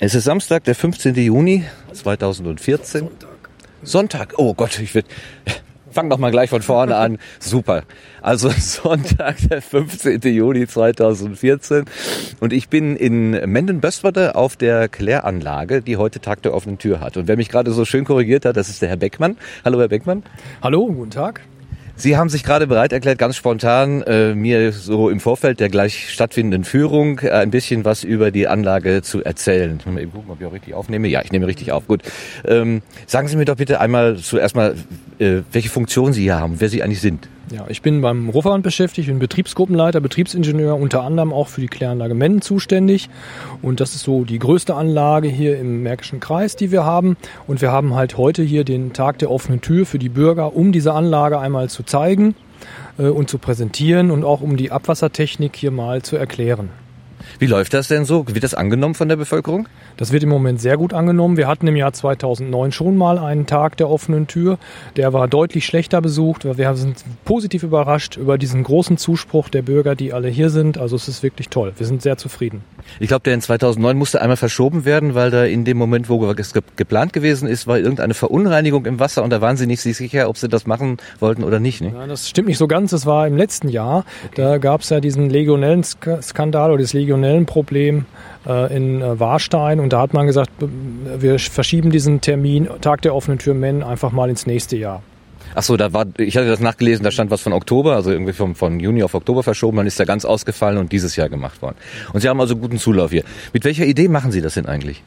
Es ist Samstag, der 15. Juni 2014. Sonntag. Sonntag. Oh Gott, ich will. Fang doch mal gleich von vorne an. Super. Also Sonntag, der 15. Juni 2014. Und ich bin in Menden-Böswerde auf der Kläranlage, die heute Tag der offenen Tür hat. Und wer mich gerade so schön korrigiert hat, das ist der Herr Beckmann. Hallo, Herr Beckmann. Hallo, guten Tag. Sie haben sich gerade bereit erklärt, ganz spontan, äh, mir so im Vorfeld der gleich stattfindenden Führung äh, ein bisschen was über die Anlage zu erzählen. Mal eben gucken, ob ich auch richtig aufnehme. Ja, ich nehme richtig auf. Gut. Ähm, sagen Sie mir doch bitte einmal zuerst mal, äh, welche Funktion Sie hier haben, wer Sie eigentlich sind. Ja, ich bin beim Ruhrverband beschäftigt, bin Betriebsgruppenleiter, Betriebsingenieur, unter anderem auch für die Kläranlage Menden zuständig. Und das ist so die größte Anlage hier im Märkischen Kreis, die wir haben. Und wir haben halt heute hier den Tag der offenen Tür für die Bürger, um diese Anlage einmal zu zeigen äh, und zu präsentieren und auch um die Abwassertechnik hier mal zu erklären. Wie läuft das denn so? Wird das angenommen von der Bevölkerung? Das wird im Moment sehr gut angenommen. Wir hatten im Jahr 2009 schon mal einen Tag der offenen Tür. Der war deutlich schlechter besucht. Wir sind positiv überrascht über diesen großen Zuspruch der Bürger, die alle hier sind. Also es ist wirklich toll. Wir sind sehr zufrieden. Ich glaube, der in 2009 musste einmal verschoben werden, weil da in dem Moment, wo es ge geplant gewesen ist, war irgendeine Verunreinigung im Wasser und da waren sie nicht sicher, ob sie das machen wollten oder nicht. Ne? Ja, das stimmt nicht so ganz. Das war im letzten Jahr. Okay. Da gab es ja diesen Legionellen-Skandal oder das Legionellenproblem äh, in äh, Warstein und da hat man gesagt, wir verschieben diesen Termin, Tag der offenen Tür Men, einfach mal ins nächste Jahr. Ach so, da war, ich hatte das nachgelesen, da stand was von Oktober, also irgendwie vom, von Juni auf Oktober verschoben, dann ist er ganz ausgefallen und dieses Jahr gemacht worden. Und Sie haben also guten Zulauf hier. Mit welcher Idee machen Sie das denn eigentlich?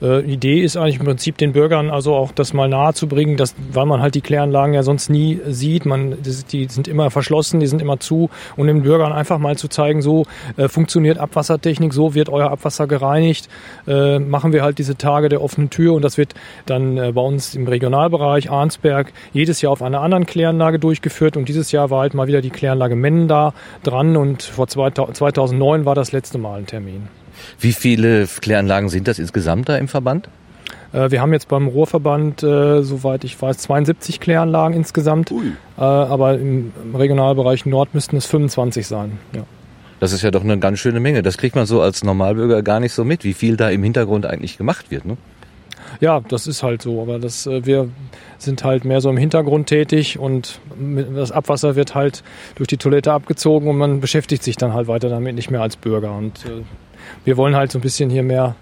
Äh, Idee ist eigentlich im Prinzip den Bürgern also auch das mal nahe zu bringen, dass, weil man halt die Kläranlagen ja sonst nie sieht. Man, die sind immer verschlossen, die sind immer zu. Und den Bürgern einfach mal zu zeigen, so äh, funktioniert Abwassertechnik, so wird euer Abwasser gereinigt. Äh, machen wir halt diese Tage der offenen Tür und das wird dann äh, bei uns im Regionalbereich Arnsberg jedes Jahr auf einer anderen Kläranlage durchgeführt. Und dieses Jahr war halt mal wieder die Kläranlage Mennen da dran und vor 2009 war das letzte Mal ein Termin. Wie viele Kläranlagen sind das insgesamt da im Verband? Äh, wir haben jetzt beim Ruhrverband, äh, soweit ich weiß, 72 Kläranlagen insgesamt. Ui. Äh, aber im, Regionalbereich Nord müssten es 25 sein. Ja. Das ist ja doch eine ganz schöne Menge. Das kriegt man so als Normalbürger gar nicht so mit, wie viel da im Hintergrund eigentlich gemacht wird. Ne? Ja, das ist halt so. Aber das, wir sind halt mehr so im Hintergrund tätig und das Abwasser wird halt durch die Toilette abgezogen und man beschäftigt sich dann halt weiter damit nicht mehr als Bürger. Und wir wollen halt so ein bisschen hier mehr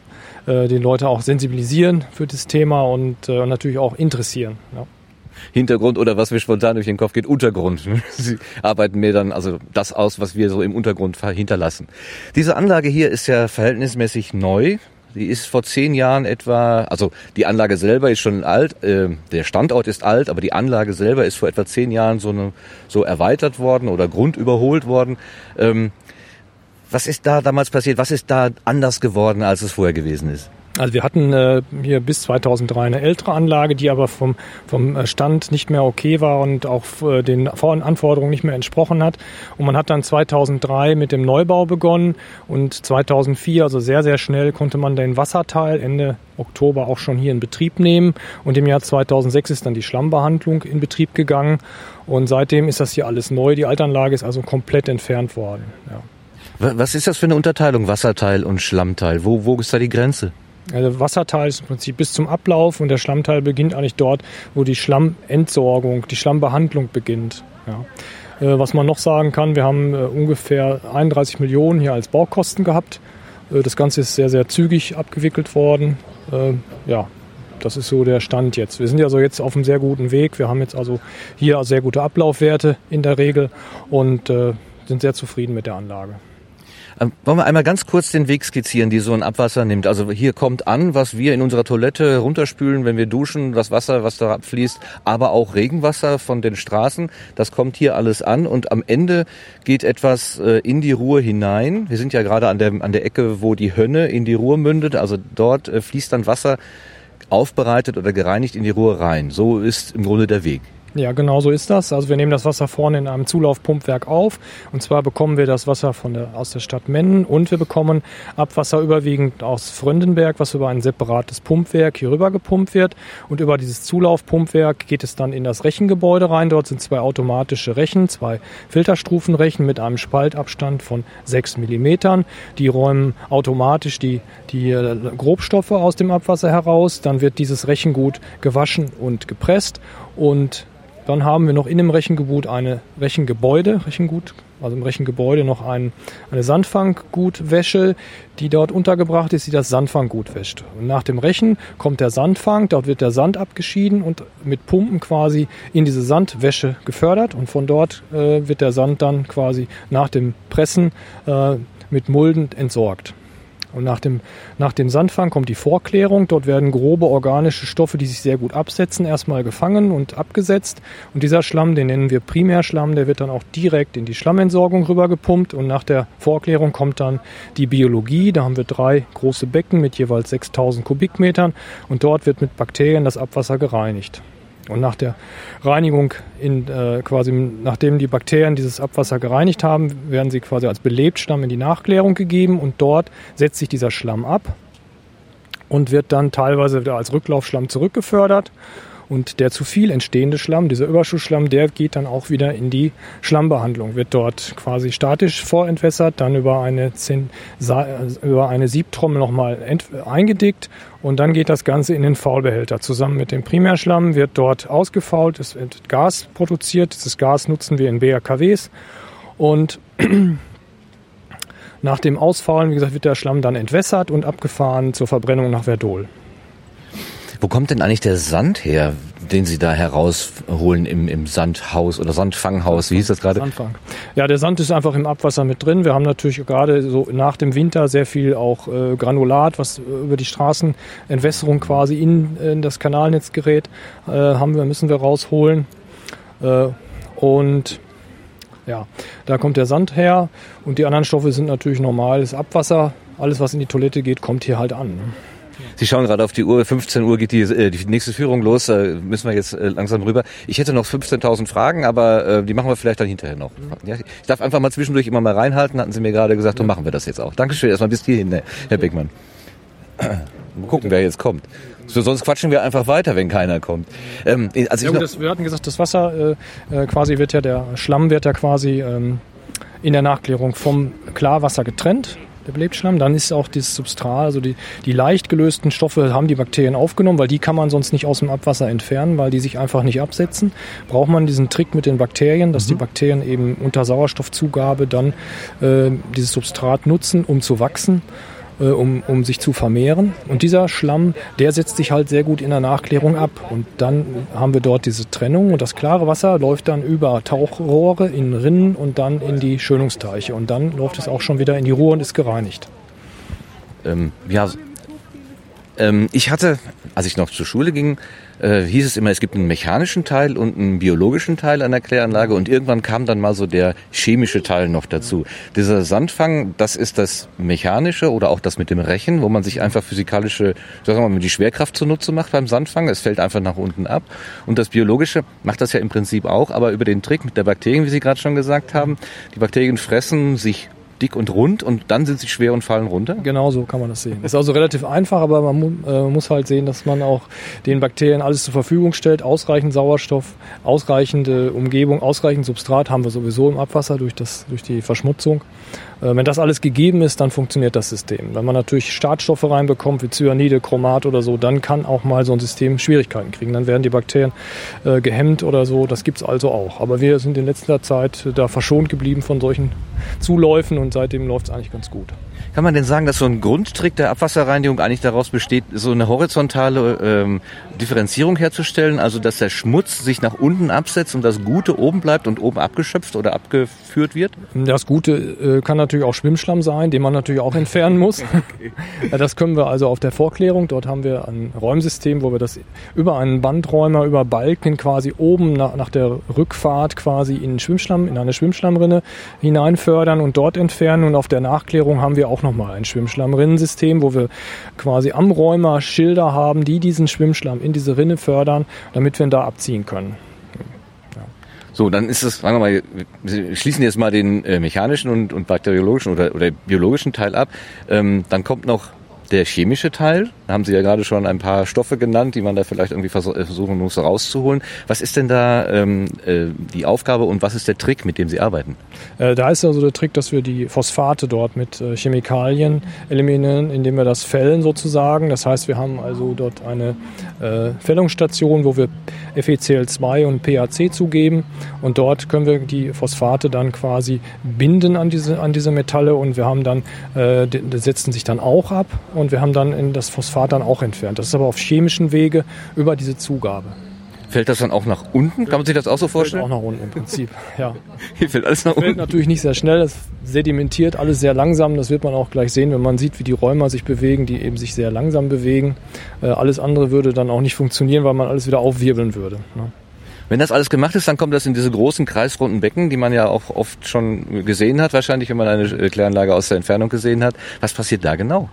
äh, den Leute auch sensibilisieren für das Thema und äh, natürlich auch interessieren. Ja. Hintergrund oder was mir spontan durch den Kopf geht, Untergrund. Sie arbeiten mir dann also das aus, was wir so im Untergrund hinterlassen. Diese Anlage hier ist ja verhältnismäßig neu. Die ist vor zehn Jahren etwa, also die Anlage selber ist schon alt, äh, der Standort ist alt, aber die Anlage selber ist vor etwa zehn Jahren so, eine, so erweitert worden oder grundüberholt worden. Ähm, was ist da damals passiert? Was ist da anders geworden, als es vorher gewesen ist? Also wir hatten äh, hier bis 2003 eine ältere Anlage, die aber vom, vom äh, Stand nicht mehr okay war und auch äh, den Anforderungen nicht mehr entsprochen hat. Und man hat dann 2003 mit dem Neubau begonnen und 2004, also sehr, sehr schnell, konnte man den Wasserteil Ende Oktober auch schon hier in Betrieb nehmen. Und im Jahr 2006 ist dann die Schlammbehandlung in Betrieb gegangen. Und seitdem ist das hier alles neu. Die Altanlage ist also komplett entfernt worden. Ja. Was ist das für eine Unterteilung, Wasserteil und Schlammteil? Wo, wo ist da die Grenze? Also Wasserteil ist im Prinzip bis zum Ablauf und der Schlammteil beginnt eigentlich dort, wo die Schlammentsorgung, die Schlammbehandlung beginnt. Ja. Äh, was man noch sagen kann, wir haben äh, ungefähr 31 Millionen hier als Baukosten gehabt. Äh, das Ganze ist sehr, sehr zügig abgewickelt worden. Ja, das ist so der Stand jetzt. Wir sind also jetzt auf einem sehr guten Weg. Wir haben jetzt also hier sehr gute Ablaufwerte in der Regel und sind sehr zufrieden mit der Anlage. Ähm, wollen wir einmal ganz kurz den Weg skizzieren, die so ein Abwasser nimmt? Also hier kommt an, was wir in unserer Toilette runterspülen, wenn wir duschen, das Wasser, was da abfließt, aber auch Regenwasser von den Straßen. Das kommt hier alles an und am Ende geht etwas äh, in die Ruhr hinein. Wir sind ja gerade an der, an der Ecke, wo die Hönne in die Ruhr mündet. Also dort äh, fließt dann Wasser aufbereitet oder gereinigt in die Ruhr rein. So ist im Grunde der Weg. Ja, genau so ist das. Also wir nehmen das Wasser vorne in einem Zulaufpumpwerk auf. Und zwar bekommen wir das Wasser von der, aus der Stadt Mennen und wir bekommen Abwasser überwiegend aus Fröndenberg, was über ein separates Pumpwerk hier rüber gepumpt wird. Und über dieses Zulaufpumpwerk geht es dann in das Rechengebäude rein. Dort sind zwei automatische Rechen, zwei Filterstufenrechen mit einem Spaltabstand von sechs Millimetern. Die räumen automatisch die, die äh, Grobstoffe aus dem Abwasser heraus. Dann wird dieses Rechengut gewaschen und gepresst und dann haben wir noch in dem Rechengebiet eine Rechengebäude, Rechengut, also im Rechengebäude noch ein, eine Sandfanggutwäsche, die dort untergebracht ist, die das Sandfanggut wäscht. Und nach dem Rechen kommt der Sandfang, dort wird der Sand abgeschieden und mit Pumpen quasi in diese Sandwäsche gefördert und von dort äh, wird der Sand dann quasi nach dem Pressen äh, mit Mulden entsorgt. Und nach dem, nach dem Sandfang kommt die Vorklärung. Dort werden grobe organische Stoffe, die sich sehr gut absetzen, erstmal gefangen und abgesetzt. Und dieser Schlamm, den nennen wir Primärschlamm, der wird dann auch direkt in die Schammentsorgung rübergepumpt. Und nach der Vorklärung kommt dann die Biologie. Da haben wir drei große Becken mit jeweils 6000 Kubikmetern. Und dort wird mit Bakterien das Abwasser gereinigt. Und nach der Reinigung, in, äh, quasi nachdem die Bakterien dieses Abwasser gereinigt haben, werden sie quasi als Belebtschlamm in die Nachklärung gegeben und dort setzt sich dieser Schlamm ab und wird dann teilweise wieder als Rücklaufschlamm zurückgefördert und der zu viel entstehende Schlamm, dieser Überschussschlamm, der geht dann auch wieder in die Schlammbehandlung, wird dort quasi statisch vorentwässert, dann über eine, über eine Siebtrommel nochmal eingedickt und dann geht das Ganze in den Faulbehälter. Zusammen mit dem Primärschlamm wird dort ausgefault, es wird Gas produziert. Dieses Gas nutzen wir in BRKWs und nach dem Ausfaulen, wie gesagt, wird der Schlamm dann entwässert und abgefahren zur Verbrennung nach Verdol. Wo kommt denn eigentlich der Sand her, den Sie da herausholen im, im Sandhaus oder Sandfanghaus? Wie hieß das gerade? Sandfang. Ja, der Sand ist einfach im Abwasser mit drin. Wir haben natürlich gerade so nach dem Winter sehr viel auch äh, Granulat, was über die Straßenentwässerung quasi in, in das Kanalnetz gerät, äh, haben wir, müssen wir rausholen. Äh, und ja, da kommt der Sand her und die anderen Stoffe sind natürlich normales Abwasser. Alles, was in die Toilette geht, kommt hier halt an. Sie schauen gerade auf die Uhr. 15 Uhr geht die, äh, die nächste Führung los. Äh, müssen wir jetzt äh, langsam rüber. Ich hätte noch 15.000 Fragen, aber äh, die machen wir vielleicht dann hinterher noch. Ja, ich darf einfach mal zwischendurch immer mal reinhalten. Hatten Sie mir gerade gesagt, dann machen wir das jetzt auch. Dankeschön erstmal bis hierhin, Herr Beckmann. Mal gucken, wer jetzt kommt. So, sonst quatschen wir einfach weiter, wenn keiner kommt. Ähm, also ja, das, wir hatten gesagt, das Wasser äh, äh, quasi wird ja, der Schlamm wird ja quasi ähm, in der Nachklärung vom Klarwasser getrennt der Belebtschlamm. Dann ist auch das Substrat, also die, die leicht gelösten Stoffe haben die Bakterien aufgenommen, weil die kann man sonst nicht aus dem Abwasser entfernen, weil die sich einfach nicht absetzen. Braucht man diesen Trick mit den Bakterien, dass mhm. die Bakterien eben unter Sauerstoffzugabe dann äh, dieses Substrat nutzen, um zu wachsen um, um sich zu vermehren. Und dieser Schlamm, der setzt sich halt sehr gut in der Nachklärung ab. Und dann haben wir dort diese Trennung und das klare Wasser läuft dann über Tauchrohre in Rinnen und dann in die Schönungsteiche. Und dann läuft es auch schon wieder in die Ruhr und ist gereinigt. Ähm, ja, ähm, ich hatte, als ich noch zur Schule ging, äh, hieß es immer, es gibt einen mechanischen Teil und einen biologischen Teil an der Kläranlage und irgendwann kam dann mal so der chemische Teil noch dazu. Dieser Sandfang, das ist das mechanische oder auch das mit dem Rechen, wo man sich einfach physikalische, sagen wir mal, die Schwerkraft zunutze macht beim Sandfang. Es fällt einfach nach unten ab. Und das biologische macht das ja im Prinzip auch, aber über den Trick mit der Bakterien, wie Sie gerade schon gesagt haben. Die Bakterien fressen sich dick und rund und dann sind sie schwer und fallen runter? Genau so kann man das sehen. Ist also relativ einfach, aber man mu äh, muss halt sehen, dass man auch den Bakterien alles zur Verfügung stellt. Ausreichend Sauerstoff, ausreichende Umgebung, ausreichend Substrat haben wir sowieso im Abwasser durch, das, durch die Verschmutzung. Äh, wenn das alles gegeben ist, dann funktioniert das System. Wenn man natürlich Startstoffe reinbekommt, wie Cyanide, Chromat oder so, dann kann auch mal so ein System Schwierigkeiten kriegen. Dann werden die Bakterien äh, gehemmt oder so. Das gibt's also auch. Aber wir sind in letzter Zeit da verschont geblieben von solchen Zuläufen und seitdem läuft's eigentlich ganz gut. Kann man denn sagen, dass so ein Grundtrick der Abwasserreinigung eigentlich daraus besteht, so eine horizontale ähm, Differenzierung herzustellen, also dass der Schmutz sich nach unten absetzt und das Gute oben bleibt und oben abgeschöpft oder abgeführt wird? Das Gute äh, kann natürlich auch Schwimmschlamm sein, den man natürlich auch entfernen muss. okay. Das können wir also auf der Vorklärung. Dort haben wir ein Räumsystem, wo wir das über einen Bandräumer, über Balken quasi oben nach, nach der Rückfahrt quasi in Schwimmschlamm, in eine Schwimmschlammrinne hineinfördern und dort entfernen. Und auf der Nachklärung haben wir auch auch nochmal ein Schwimmschlammrinnensystem, wo wir quasi am Räumer Schilder haben, die diesen Schwimmschlamm in diese Rinne fördern, damit wir ihn da abziehen können. So, dann ist es, sagen wir mal, wir schließen jetzt mal den äh, mechanischen und, und bakteriologischen oder, oder biologischen Teil ab. Ähm, dann kommt noch der chemische Teil, da haben Sie ja gerade schon ein paar Stoffe genannt, die man da vielleicht irgendwie äh, versuchen muss rauszuholen. Was ist denn da ähm, äh, die Aufgabe und was ist der Trick, mit dem Sie arbeiten? Äh, da ist also der Trick, dass wir die Phosphate dort mit Chemikalien eliminieren, indem wir das fällen sozusagen. Das heißt, wir haben also dort eine äh, Fällungsstation, wo wir FeCl2 und PAC zugeben und dort können wir die Phosphate dann quasi binden an diese, an diese Metalle und wir haben dann, äh, setzen sich dann auch ab und wir haben dann in das Phosphat dann auch entfernt. Das ist aber auf chemischen Wege über diese Zugabe. Fällt das dann auch nach unten? Kann man sich das auch so vorstellen? Fällt auch nach unten im Prinzip, ja. Hier fällt alles nach unten. Fällt natürlich nicht sehr schnell, es sedimentiert alles sehr langsam. Das wird man auch gleich sehen, wenn man sieht, wie die Räumer sich bewegen, die eben sich sehr langsam bewegen. Äh, alles andere würde dann auch nicht funktionieren, weil man alles wieder aufwirbeln würde. Ne? Wenn das alles gemacht ist, dann kommt das in diese großen kreisrunden Becken, die man ja auch oft schon gesehen hat, wahrscheinlich, wenn man eine Kläranlage aus der Entfernung gesehen hat. Was passiert da genau?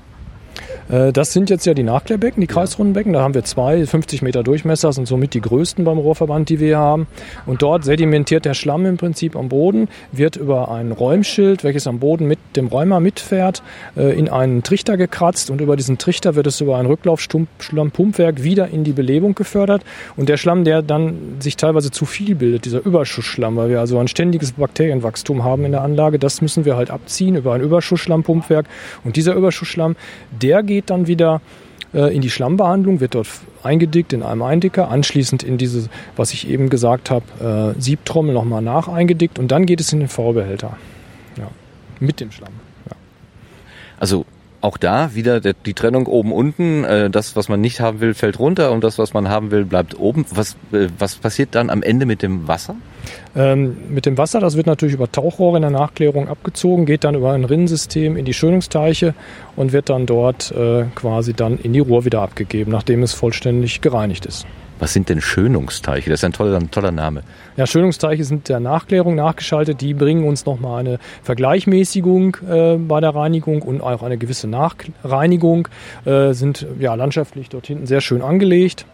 Äh, das sind jetzt ja die Nachklärbecken, die Kreisrundenbecken. Da haben wir zwei, 50 Meter Durchmesser, sind somit die größten beim Rohrverband, die wir hier haben. Und dort sedimentiert der Schlamm im Prinzip am Boden, wird über ein Räumschild, welches am Boden mit dem Räumer mitfährt, äh, in einen Trichter gekratzt und über diesen Trichter wird es über ein Rücklaufschlammpumpwerk wieder in die Belebung gefördert. Und der Schlamm, der dann sich teilweise zu viel bildet, dieser Überschussschlamm, weil wir also ein ständiges Bakterienwachstum haben in der Anlage, das müssen wir halt abziehen über ein Überschussschlammpumpwerk. Und dieser Überschussschlamm, der geht geht dann wieder äh, in die Schlammbehandlung, wird dort eingedickt in einem Eindicker, anschließend in diese, was ich eben gesagt habe, äh, Siebtrommel nochmal nach eingedickt und dann geht es in den V-Behälter. Ja, mit dem Schlamm. Ja. Also auch da wieder die Trennung oben unten. Äh, das, was man nicht haben will, fällt runter und das, was man haben will, bleibt oben. Was, äh, was passiert dann am Ende mit dem Wasser? Ähm, mit dem Wasser, das wird natürlich über Tauchrohre in der Nachklärung abgezogen, geht dann über ein Rinnensystem in die Schönungsteiche und wird dann dort äh, quasi dann in die Ruhr wieder abgegeben, nachdem es vollständig gereinigt ist. Was sind denn Schönungsteiche? Das ist ein toller, ein toller Name. Ja, Schönungsteiche sind der Nachklärung nachgeschaltet. Die bringen uns nochmal eine Vergleichmäßigung äh, bei der Reinigung und auch eine gewisse Nachreinigung. Äh, sind ja landschaftlich dort hinten sehr schön angelegt.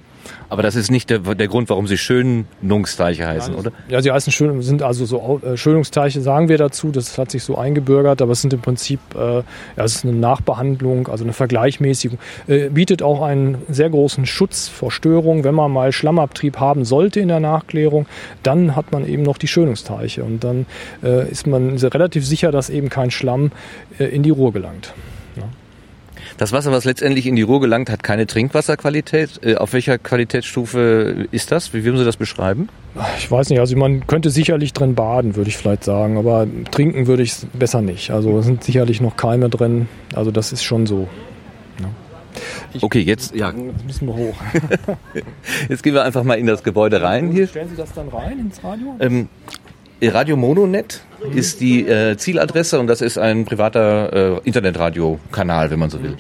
Aber das ist nicht der, der Grund, warum sie Schönungsteiche heißen, ja, oder? Ja, sie heißen schön, sind also so äh, Schönungsteiche, sagen wir dazu. Das hat sich so eingebürgert, aber es sind im Prinzip, äh, ja, es ist eine Nachbehandlung, also eine Vergleichmäßigung. Äh, bietet auch einen sehr großen Schutz vor Störungen. Wenn man mal Schlammabtrieb haben sollte in der Nachklärung, dann hat man eben noch die Schönungsteiche und dann äh, ist man relativ sicher, dass eben kein Schlamm äh, in die Ruhr gelangt. Das Wasser, was letztendlich in die Ruhr gelangt, hat keine Trinkwasserqualität. Äh, auf welcher Qualitätsstufe ist das? Wie würden Sie das beschreiben? Ich weiß nicht, also man könnte sicherlich drin baden, würde ich vielleicht sagen, aber trinken würde ich es besser nicht. Also es sind sicherlich noch Keime drin, also das ist schon so. Ja. Ich okay, jetzt, ja. Jetzt müssen wir hoch. jetzt gehen wir einfach mal in das Gebäude rein hier. Stellen Sie das dann rein ins Radio? Ähm, Radio Mononet ist die äh, Zieladresse und das ist ein privater äh, Internetradiokanal, wenn man so will.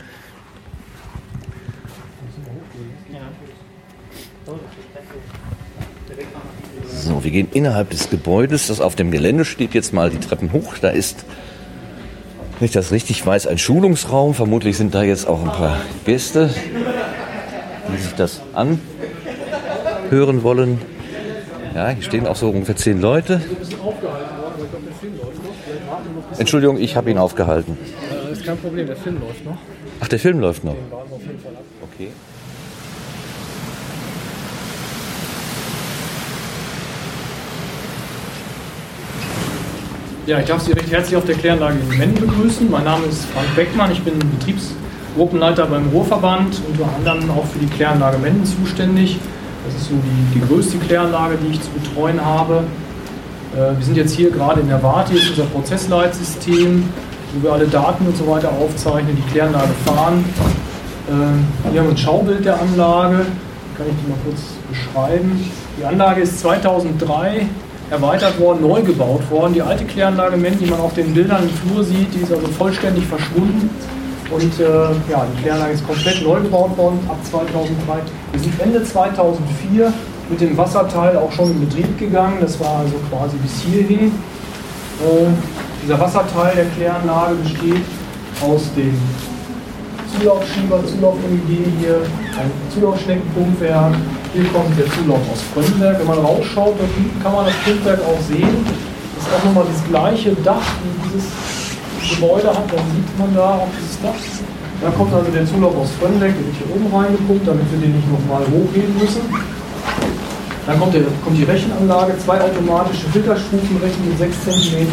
So, wir gehen innerhalb des Gebäudes, das auf dem Gelände steht, jetzt mal die Treppen hoch. Da ist, wenn ich das richtig weiß, ein Schulungsraum. Vermutlich sind da jetzt auch ein paar Gäste, die sich das anhören wollen. Ja, hier stehen auch so ungefähr zehn Leute. Entschuldigung, ich habe ihn aufgehalten. Das ist kein Problem, der Film läuft noch. Ach, der Film läuft noch. Okay. Ja, ich darf Sie recht herzlich auf der Kläranlage in Menden begrüßen. Mein Name ist Frank Beckmann, ich bin Betriebsgruppenleiter beim Ruhrverband, unter anderem auch für die Kläranlage Menden zuständig. Das ist so die, die größte Kläranlage, die ich zu betreuen habe. Äh, wir sind jetzt hier gerade in der Warte, ist unser Prozessleitsystem, wo wir alle Daten und so weiter aufzeichnen, die Kläranlage fahren. Äh, hier haben wir ein Schaubild der Anlage, kann ich die mal kurz beschreiben. Die Anlage ist 2003 erweitert worden, neu gebaut worden. Die alte Kläranlage, die man auf den Bildern im Flur sieht, die ist also vollständig verschwunden. Und äh, ja, die Kläranlage ist komplett neu gebaut worden ab 2003. Wir sind Ende 2004 mit dem Wasserteil auch schon in Betrieb gegangen. Das war also quasi bis hierhin. Äh, dieser Wasserteil der Kläranlage besteht aus dem Zulaufschieber, Zulauf-MEG hier, ein Zulaufschneckenpumpwerk. Hier kommt der Zulauf aus Frönnberg. Wenn man rausschaut, dort hinten kann man das Pumpwerk auch sehen. Das ist auch nochmal das gleiche Dach, wie dieses Gebäude hat. Dann sieht man da auch dieses Dach. Da kommt also der Zulauf aus Frönnberg, der wird hier oben reingepumpt, damit wir den nicht nochmal hochheben müssen. Dann kommt, der, kommt die Rechenanlage, zwei automatische Filterstufen, Rechen mit 6 cm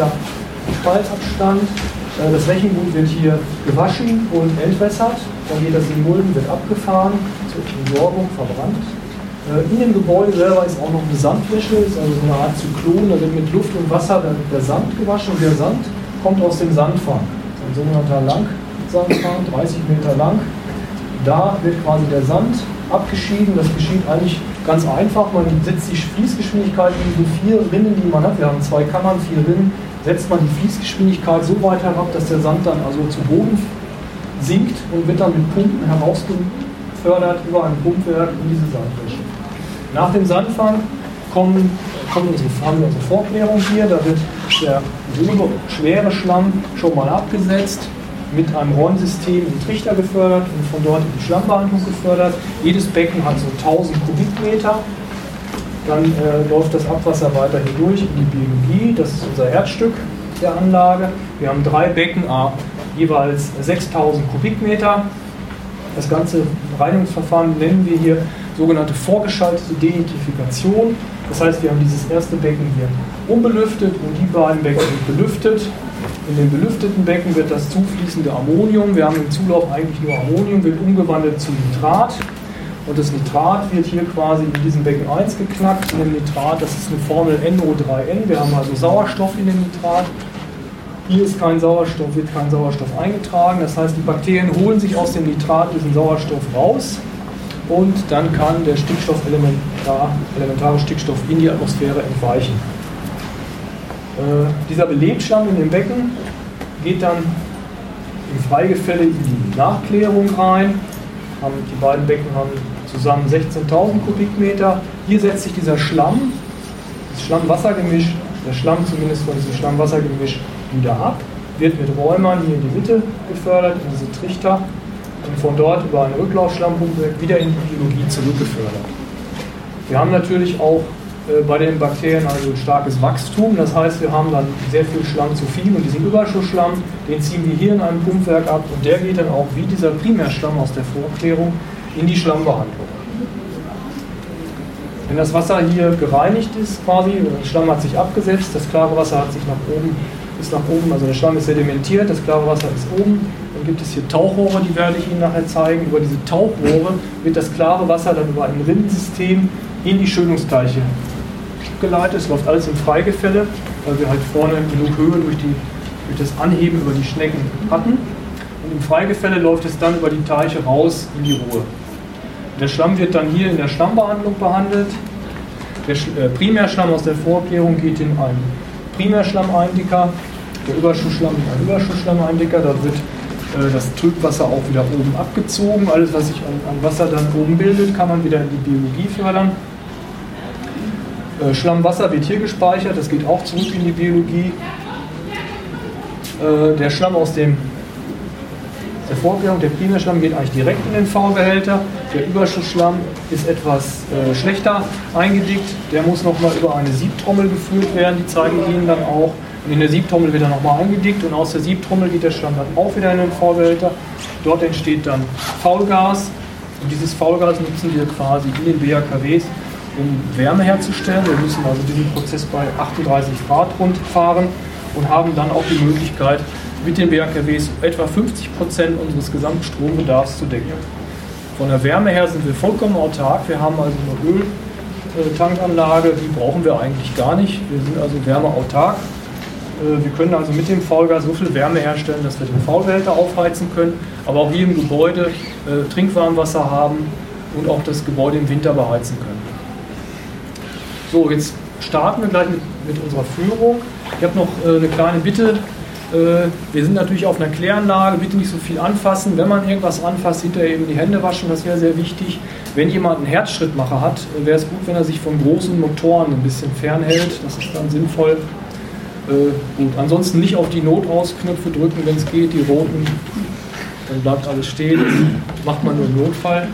Spaltabstand. Äh, das Rechengut wird hier gewaschen und entwässert. Dann geht das in Mulden, wird abgefahren, zur Entsorgung, verbrannt. Äh, in dem Gebäude selber ist auch noch eine Sandwäsche, ist also so eine Art Zyklon. Da wird mit Luft und Wasser der Sand gewaschen und der Sand kommt aus dem Sandfang. Ein sogenannter Langsandfang, 30 Meter lang. Da wird quasi der Sand abgeschieden. Das geschieht eigentlich ganz einfach. Man setzt die Fließgeschwindigkeit in diesen vier Rinnen, die man hat. Wir haben zwei Kammern, vier Rinnen setzt man die Fließgeschwindigkeit so weit herab, dass der Sand dann also zu Boden sinkt und wird dann mit Pumpen herausgefördert über ein Pumpwerk in diese Sandwäsche. Nach dem Sandfang kommen, unsere, haben wir unsere Vorklärung hier, da wird der grobe, schwere Schlamm schon mal abgesetzt, mit einem Räumsystem in Trichter gefördert und von dort in die Schlammbehandlung gefördert. Jedes Becken hat so 1000 Kubikmeter dann äh, läuft das Abwasser weiter hindurch in die Biologie, das ist unser Herzstück der Anlage. Wir haben drei Becken, jeweils 6000 Kubikmeter. Das ganze Reinigungsverfahren nennen wir hier sogenannte vorgeschaltete Denitrifikation. Das heißt, wir haben dieses erste Becken hier unbelüftet und die beiden Becken sind belüftet. In den belüfteten Becken wird das zufließende Ammonium, wir haben im Zulauf eigentlich nur Ammonium, wird umgewandelt zu Nitrat. Und das Nitrat wird hier quasi in diesem Becken 1 geknackt. In dem Nitrat, das ist eine Formel NO3N. Wir haben also Sauerstoff in dem Nitrat. Hier ist kein Sauerstoff, wird kein Sauerstoff eingetragen. Das heißt, die Bakterien holen sich aus dem Nitrat diesen Sauerstoff raus und dann kann der Stickstoffelementar, elementare Stickstoff in die Atmosphäre entweichen. Äh, dieser Belebschlamm in dem Becken geht dann im Freigefälle in die Nachklärung rein haben, die beiden Becken haben zusammen 16.000 Kubikmeter. Hier setzt sich dieser Schlamm, das Schlamm-Wasser-Gemisch, der Schlamm zumindest von diesem Schlamm-Wasser-Gemisch wieder ab, wird mit Räumern hier in die Mitte gefördert, in diese Trichter und von dort über ein Rücklaufschlammpumpe wieder in die Biologie zurückgefördert. Wir haben natürlich auch äh, bei den Bakterien also ein starkes Wachstum. Das heißt, wir haben dann sehr viel Schlamm zu viel und diesen Überschussschlamm, den ziehen wir hier in einem Pumpwerk ab und der geht dann auch wie dieser Primärschlamm aus der Vorklärung in die Schlammbehandlung. Wenn das Wasser hier gereinigt ist, quasi, der Schlamm hat sich abgesetzt, das klare Wasser hat sich nach oben, ist nach oben, also der Schlamm ist sedimentiert, das klare Wasser ist oben, gibt es hier Tauchrohre, die werde ich Ihnen nachher zeigen. Über diese Tauchrohre wird das klare Wasser dann über ein Rinnensystem in die Schönungsteiche geleitet. Es läuft alles im Freigefälle, weil wir halt vorne genug Höhe durch, die, durch das Anheben über die Schnecken hatten. Und im Freigefälle läuft es dann über die Teiche raus in die Ruhe. Der Schlamm wird dann hier in der Schlammbehandlung behandelt. Der äh, Primärschlamm aus der Vorkehrung geht in einen Primärschlammeindicker, der Überschussschlamm in einen Überschussschlammeindicker. Da wird das Trübwasser auch wieder oben abgezogen. Alles, was sich an, Wasser dann oben bildet, kann man wieder in die Biologie fördern. Äh, Schlammwasser wird hier gespeichert, das geht auch zurück in die Biologie. Äh, der Schlamm aus dem der Vorgärung, der Primärschlamm geht eigentlich direkt in den V-Behälter. Der Überschussschlamm ist etwas äh, schlechter eingedickt. Der muss nochmal über eine Siebtrommel geführt werden. Die zeigen Ihnen dann auch. Und in der Siebtrommel wird er nochmal eingedickt und aus der Siebtrommel geht der Schlamm dann auch wieder in den V-Behälter. Dort entsteht dann Faulgas. Und dieses Faulgas nutzen wir quasi in den BHKWs, um Wärme herzustellen. Wir müssen also diesen Prozess bei 38 Grad rund fahren und haben dann auch die Möglichkeit, mit den BHKWs etwa 50 Prozent unseres Gesamtstrombedarfs zu decken. Von der Wärme her sind wir vollkommen autark. Wir haben also eine Öltankanlage, die brauchen wir eigentlich gar nicht. Wir sind also wärmeautark. Äh, wir können also mit dem Vollgas so viel Wärme herstellen, dass wir den V-Behälter aufheizen können, aber auch hier im Gebäude äh, Trinkwarmwasser haben und auch das Gebäude im Winter beheizen können. So, jetzt starten wir gleich mit, mit unserer Führung. Ich habe noch äh, eine kleine Bitte. Wir sind natürlich auf einer Kläranlage, bitte nicht so viel anfassen. Wenn man irgendwas anfasst, hinterher eben die Hände waschen, das wäre sehr wichtig. Wenn jemand einen Herzschrittmacher hat, wäre es gut, wenn er sich von großen Motoren ein bisschen fernhält. Das ist dann sinnvoll. Äh, gut, ansonsten nicht auf die Notrausknöpfe drücken, wenn es geht, die roten. dann bleibt alles stehen, macht man nur im Notfall.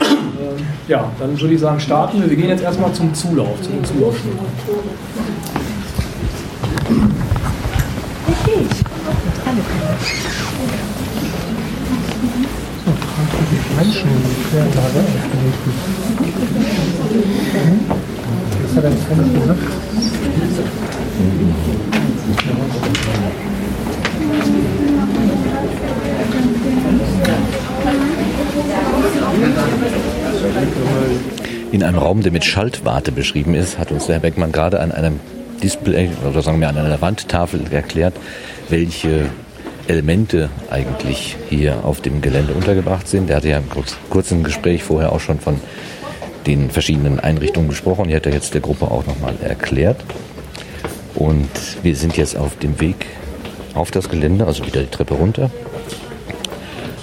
Ähm, ja, dann würde ich sagen, starten wir. Wir gehen jetzt erstmal zum Zulauf, zu den Das hat er jetzt. In einem Raum, der mit Schaltwarte beschrieben ist, hat uns der Herr Beckmann gerade an einem Display oder sagen wir an einer Wandtafel erklärt, welche Elemente eigentlich hier auf dem Gelände untergebracht sind. Er hatte ja im kurzen Gespräch vorher auch schon von den verschiedenen Einrichtungen gesprochen. Die hat er jetzt der Gruppe auch nochmal erklärt. Und wir sind jetzt auf dem Weg auf das Gelände, also wieder die Treppe runter,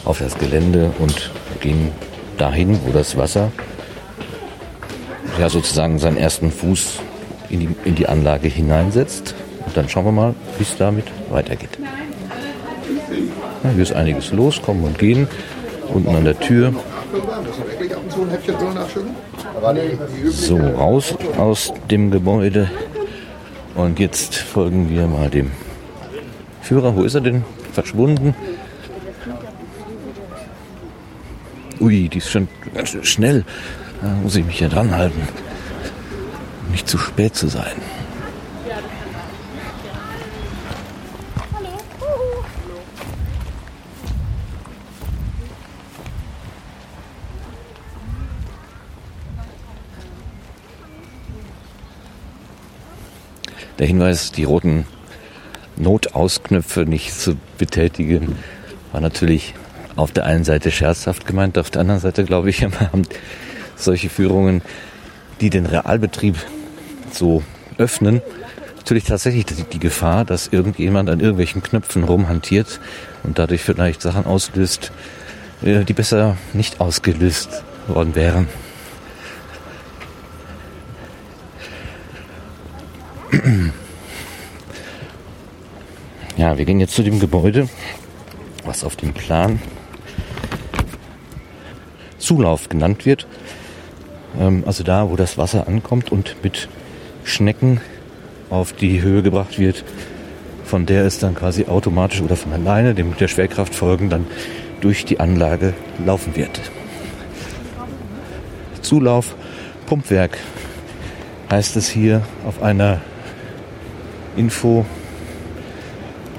auf das Gelände und gehen dahin, wo das Wasser ja sozusagen seinen ersten Fuß in die, in die Anlage hineinsetzt. Und dann schauen wir mal, wie es damit weitergeht. Ja, hier ist einiges los, kommen und gehen. Unten an der Tür. So, raus aus dem Gebäude. Und jetzt folgen wir mal dem Führer. Wo ist er denn? Verschwunden. Ui, die ist schon ganz schnell. Da muss ich mich hier dran halten. Um nicht zu spät zu sein. Der Hinweis, die roten Notausknöpfe nicht zu betätigen, war natürlich auf der einen Seite scherzhaft gemeint, auf der anderen Seite glaube ich, haben solche Führungen, die den Realbetrieb so öffnen, natürlich tatsächlich die Gefahr, dass irgendjemand an irgendwelchen Knöpfen rumhantiert und dadurch vielleicht Sachen auslöst, äh, die besser nicht ausgelöst worden wären. Ja, wir gehen jetzt zu dem Gebäude, was auf dem Plan Zulauf genannt wird. Ähm, also da, wo das Wasser ankommt und mit Schnecken auf die Höhe gebracht wird, von der es dann quasi automatisch oder von alleine, dem der Schwerkraft folgen, dann durch die Anlage laufen wird. Zulauf, Pumpwerk heißt es hier auf einer Info.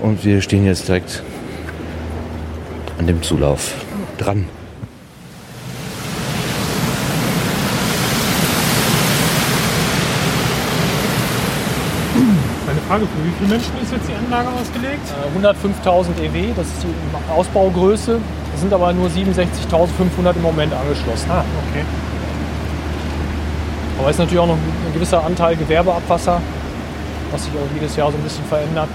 Und wir stehen jetzt direkt an dem Zulauf dran. Eine Frage, für wie viele Menschen ist jetzt die Anlage ausgelegt? 105.000 EW, das ist die Ausbaugröße. Es sind aber nur 67.500 im Moment angeschlossen. Ah, okay. Aber es ist natürlich auch noch ein gewisser Anteil Gewerbeabwasser, was sich auch jedes Jahr so ein bisschen verändert.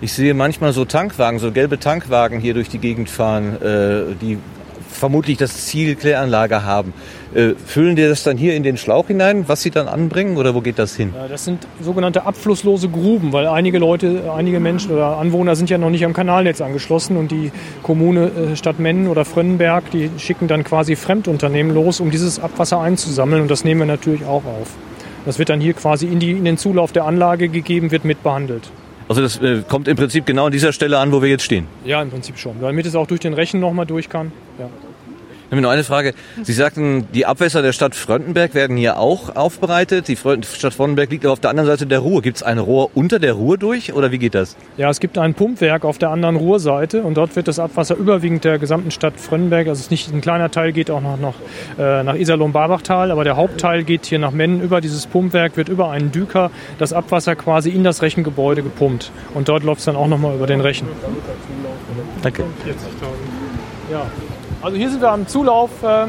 Ich sehe manchmal so Tankwagen, so gelbe Tankwagen hier durch die Gegend fahren, äh, die vermutlich das Ziel Kläranlage haben. Äh, füllen die das dann hier in den Schlauch hinein, was sie dann anbringen oder wo geht das hin? Ja, das sind sogenannte abflusslose Gruben, weil einige Leute, einige Menschen oder Anwohner sind ja noch nicht am Kanalnetz angeschlossen und die Kommune äh, Stadt Mennen oder Frönnenberg, die schicken dann quasi Fremdunternehmen los, um dieses Abwasser einzusammeln und das nehmen wir natürlich auch auf. Das wird dann hier quasi in, die, in den Zulauf der Anlage gegeben, wird mitbehandelt. Also das äh, kommt im Prinzip genau an dieser Stelle an, wo wir jetzt stehen. Ja, im Prinzip schon. Damit es auch durch den Rechen nochmal durch kann. Ja. Ich habe noch eine Frage. Sie sagten, die Abwässer der Stadt Fröndenberg werden hier auch aufbereitet. Die Stadt Fröndenberg liegt aber auf der anderen Seite der Ruhr. Gibt es ein Rohr unter der Ruhr durch oder wie geht das? Ja, es gibt ein Pumpwerk auf der anderen Ruhrseite und dort wird das Abwasser überwiegend der gesamten Stadt Fröndenberg, also nicht ein kleiner Teil geht auch noch, noch äh, nach Iserlohn-Barbachtal, aber der Hauptteil geht hier nach Mennen über dieses Pumpwerk, wird über einen Düker das Abwasser quasi in das Rechengebäude gepumpt und dort läuft es dann auch nochmal über den Rechen. Danke. Ja. Also hier sind wir am Zulauf äh,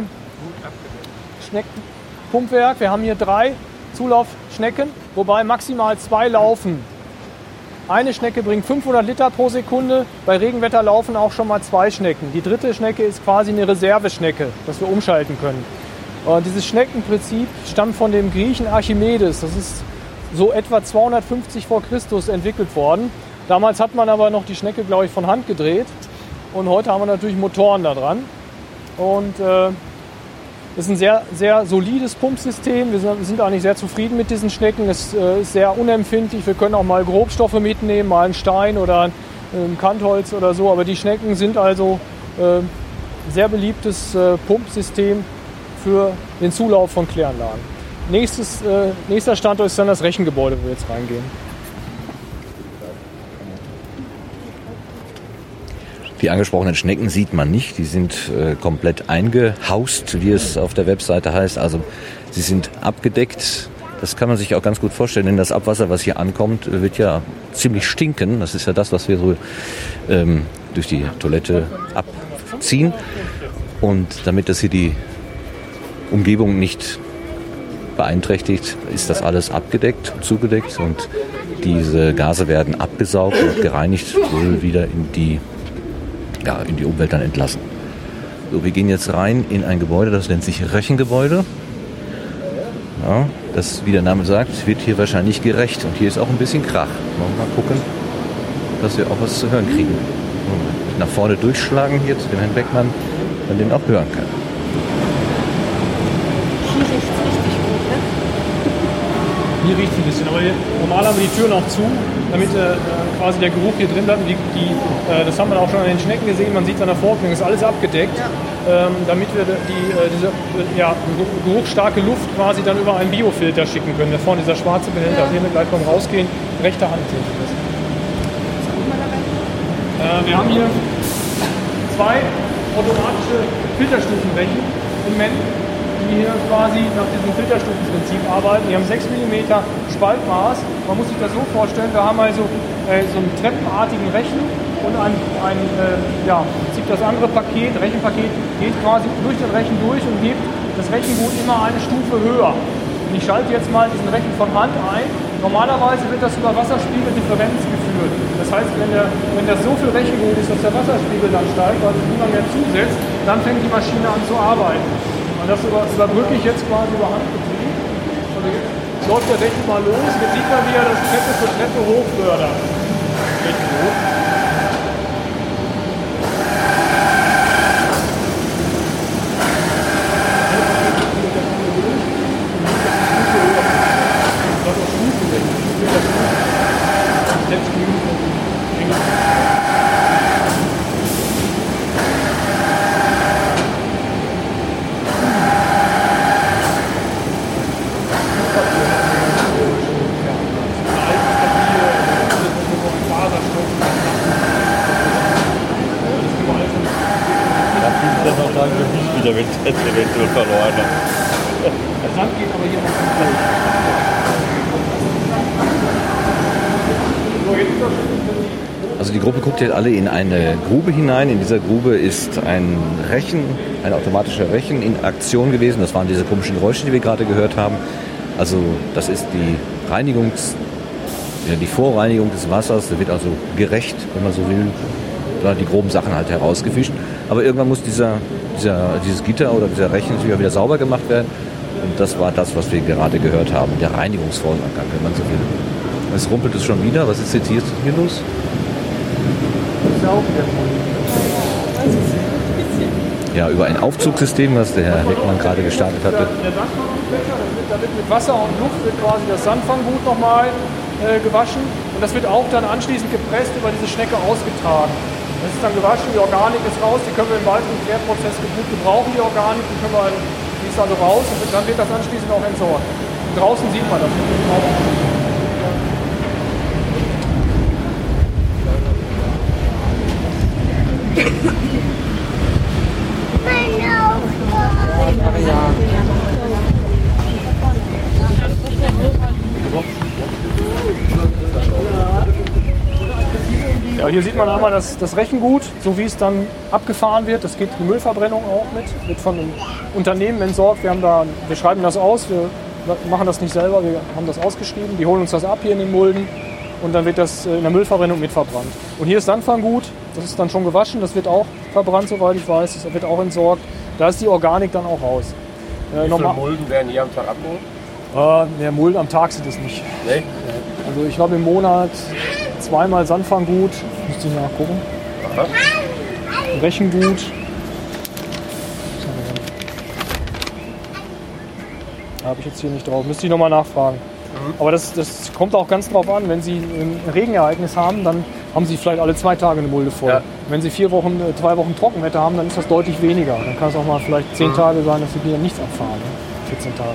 Schneckenpumpwerk. Wir haben hier drei Zulaufschnecken, wobei maximal zwei laufen. Eine Schnecke bringt 500 Liter pro Sekunde. Bei Regenwetter laufen auch schon mal zwei Schnecken. Die dritte Schnecke ist quasi eine Reserveschnecke, dass wir umschalten können. Und dieses Schneckenprinzip stammt von dem Griechen Archimedes. Das ist so etwa 250 vor Christus entwickelt worden. Damals hat man aber noch die Schnecke, glaube ich, von Hand gedreht. Und heute haben wir natürlich Motoren da dran. Und äh, ist ein sehr, sehr solides Pumpsystem. Wir sind, eigentlich sehr zufrieden mit diesen Schnecken. Es äh, ist sehr unempfindlich. Wir können auch mal Grobstoffe mitnehmen, mal einen Stein oder ein, ein Kantholz oder so. Aber die Schnecken sind also äh, sehr beliebtes äh, Pumpsystem für den Zulauf von Kläranlagen. Nächstes, äh, nächster Standort ist dann das Rechengebäude, wo wir jetzt reingehen. Die angesprochenen Schnecken sieht man nicht. Die sind äh, komplett eingehaust, wie es auf der Webseite heißt. Also sie sind abgedeckt. Das kann man sich auch ganz gut vorstellen, denn das Abwasser, was hier ankommt, wird ja ziemlich stinken. Das ist ja das, was wir so ähm, durch die Toilette abziehen. Und damit das hier die Umgebung nicht beeinträchtigt, ist das alles abgedeckt, zugedeckt und diese Gase werden abgesaugt und gereinigt wohl wieder in die, ja, in die Umwelt dann entlassen. So, wir gehen jetzt rein in ein Gebäude, das nennt sich Rechengebäude. Ja, das, wie der Name sagt, wird hier wahrscheinlich gerecht. Und hier ist auch ein bisschen Krach. Mal gucken, dass wir auch was zu hören kriegen. Nach vorne durchschlagen hier zu dem Herrn Beckmann, man den auch hören kann. Hier riecht es ein bisschen, aber normal haben wir die Türen auch zu, damit äh, quasi der Geruch hier drin bleibt. Die, die, äh, das haben wir auch schon an den Schnecken gesehen, man sieht es an der Vorklung, ist alles abgedeckt, ja. ähm, damit wir die, äh, diese ja, geruchsstarke Luft quasi dann über einen Biofilter schicken können. Da vorne dieser schwarze Behälter, ja. hier gleich beim Rausgehen, rechte Hand sehen Sie das. Äh, wir haben hier zwei automatische Filterstufenrechen im Moment die hier quasi nach diesem Filterstufenprinzip arbeiten. Die haben 6 mm Spaltmaß. Man muss sich das so vorstellen, wir haben also äh, so einen treppenartigen Rechen und ein, ein äh, ja, das andere Paket, Rechenpaket, geht quasi durch den Rechen durch und hebt das Rechengut immer eine Stufe höher. Und ich schalte jetzt mal diesen Rechen von Hand ein. Normalerweise wird das über Wasserspiegeldifferenz geführt. Das heißt, wenn, der, wenn das so viel Rechengut ist, dass der Wasserspiegel dann steigt, weil es immer mehr zusetzt, dann fängt die Maschine an zu arbeiten. Und das über, überbrücke ich jetzt quasi über Handbetrieb. Und jetzt läuft der Rechen mal los. Jetzt sieht man, wie er das Treppe für Treppe hochfördert. Eventuell verloren. Der Sand geht aber hier noch Also die Gruppe guckt jetzt alle in eine Grube hinein. In dieser Grube ist ein Rechen, ein automatischer Rechen in Aktion gewesen. Das waren diese komischen Geräusche, die wir gerade gehört haben. Also das ist die Reinigungs, ja, die Vorreinigung des Wassers. Da wird also gerecht, wenn man so will, da die groben Sachen halt herausgefischt. Aber irgendwann muss dieser dieser, dieses Gitter oder dieser Rechen wieder sauber gemacht werden. Und das war das, was wir gerade gehört haben, der Reinigungsvorgang, wenn man so will. Es rumpelt es schon wieder. Was ist jetzt hier, hier los? Ja, über ein Aufzugssystem, was der Herr Heckmann gerade gestartet hatte. Der Sandfangfächer, da wird mit Wasser und Luft wird quasi das Sandfanggut nochmal äh, gewaschen und das wird auch dann anschließend gepresst über diese Schnecke ausgetragen. Das ist dann gewaschen, die Organik ist raus, die können wir im weiteren Klärprozess gut gebrauchen, die Organik, die, können wir, die ist also raus und dann wird das anschließend auch entsorgt. Und draußen sieht man das. Meine Ja, hier sieht man einmal das, das Rechengut, so wie es dann abgefahren wird. Das geht die Müllverbrennung auch mit, wird von einem Unternehmen entsorgt. Wir, haben da, wir schreiben das aus, wir machen das nicht selber, wir haben das ausgeschrieben. Die holen uns das ab hier in den Mulden und dann wird das in der Müllverbrennung mit verbrannt. Und hier ist Sandfanggut, das ist dann schon gewaschen, das wird auch verbrannt, soweit ich weiß, das wird auch entsorgt. Da ist die Organik dann auch raus. Äh, Wie viele Mulden werden hier am Tag abgeholt? Äh, mehr Mulden am Tag sind es nicht. Nee? Also ich glaube im Monat zweimal Sandfanggut, müsste ich nachgucken. Rechengut. Habe ich jetzt hier nicht drauf. Müsste ich nochmal nachfragen. Aber das, das kommt auch ganz drauf an. Wenn Sie ein Regenereignis haben, dann haben Sie vielleicht alle zwei Tage eine Mulde voll. Ja. Wenn Sie vier Wochen, äh, zwei Wochen Trockenwetter haben, dann ist das deutlich weniger. Dann kann es auch mal vielleicht zehn Tage sein, dass Sie wieder nichts abfahren. Ne? 14 Tage.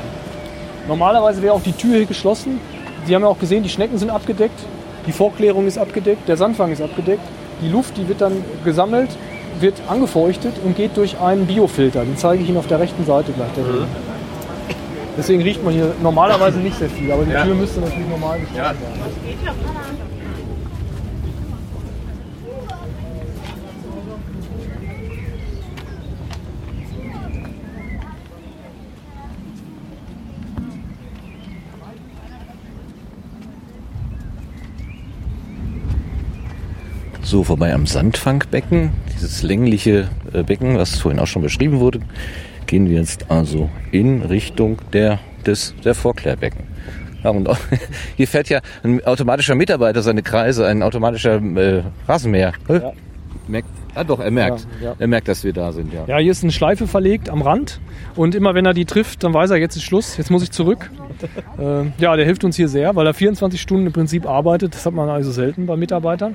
Normalerweise wäre auch die Tür hier geschlossen. Sie haben ja auch gesehen, die Schnecken sind abgedeckt, die Vorklärung ist abgedeckt, der Sandfang ist abgedeckt. Die Luft, die wird dann gesammelt, wird angefeuchtet und geht durch einen Biofilter. Den zeige ich Ihnen auf der rechten Seite gleich. Der Regel. Deswegen riecht man hier normalerweise nicht sehr viel, aber die Ja. Tür müsste natürlich normal geschlossen sein. So, vorbei am Sandfangbecken, dieses längliche äh, Becken, was vorhin auch schon beschrieben wurde, gehen wir jetzt also in Richtung der, des, der Vorklärbecken. Ja, und auch, hier fährt ja ein automatischer Mitarbeiter seine Kreise, ein automatischer äh, Rasenmäher. Äh, Ja. Merkt, ah doch, er merkt. Ja, ja. Er merkt, dass wir da sind, ja. Ja, hier ist eine Schleife verlegt am Rand und immer wenn er die trifft, dann weiß er, jetzt ist Schluss, jetzt muss ich zurück. äh, ja, der hilft uns hier sehr, weil er 24 Stunden im Prinzip arbeitet. Das hat man also selten bei Mitarbeitern.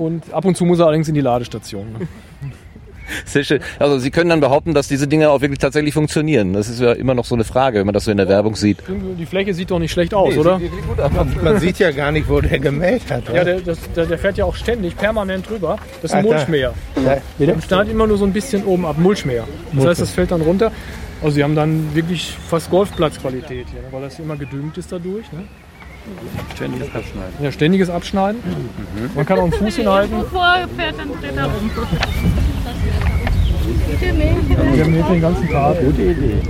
Und ab und zu muss er allerdings in die Ladestation. ne? Sehr schön. Also Sie können dann behaupten, dass diese Dinge auch wirklich tatsächlich funktionieren. Das ist ja immer noch so eine Frage, wenn man das so in der Werbung sieht. Die Fläche sieht doch nicht schlecht aus, oder? Man sieht ja gar nicht, wo der gemäht hat. Ja, oder? der, das, der, der fährt ja auch ständig permanent drüber. Das ist ein. Mulchmäher. Ja. Und schneidet immer nur so ein bisschen oben ab. Mulchmäher. Das heißt, das fällt dann runter. Also sie haben dann wirklich fast Golfplatzqualität hier, ne? weil das immer gedüngt ist dadurch. Ne? Ständiges Abschneiden. Ja, ständiges Abschneiden. Man kann auch einen Fuß hinhalten. vorfährt, dann dreht er um. Wir mäht den ganzen Tag. Gute Idee.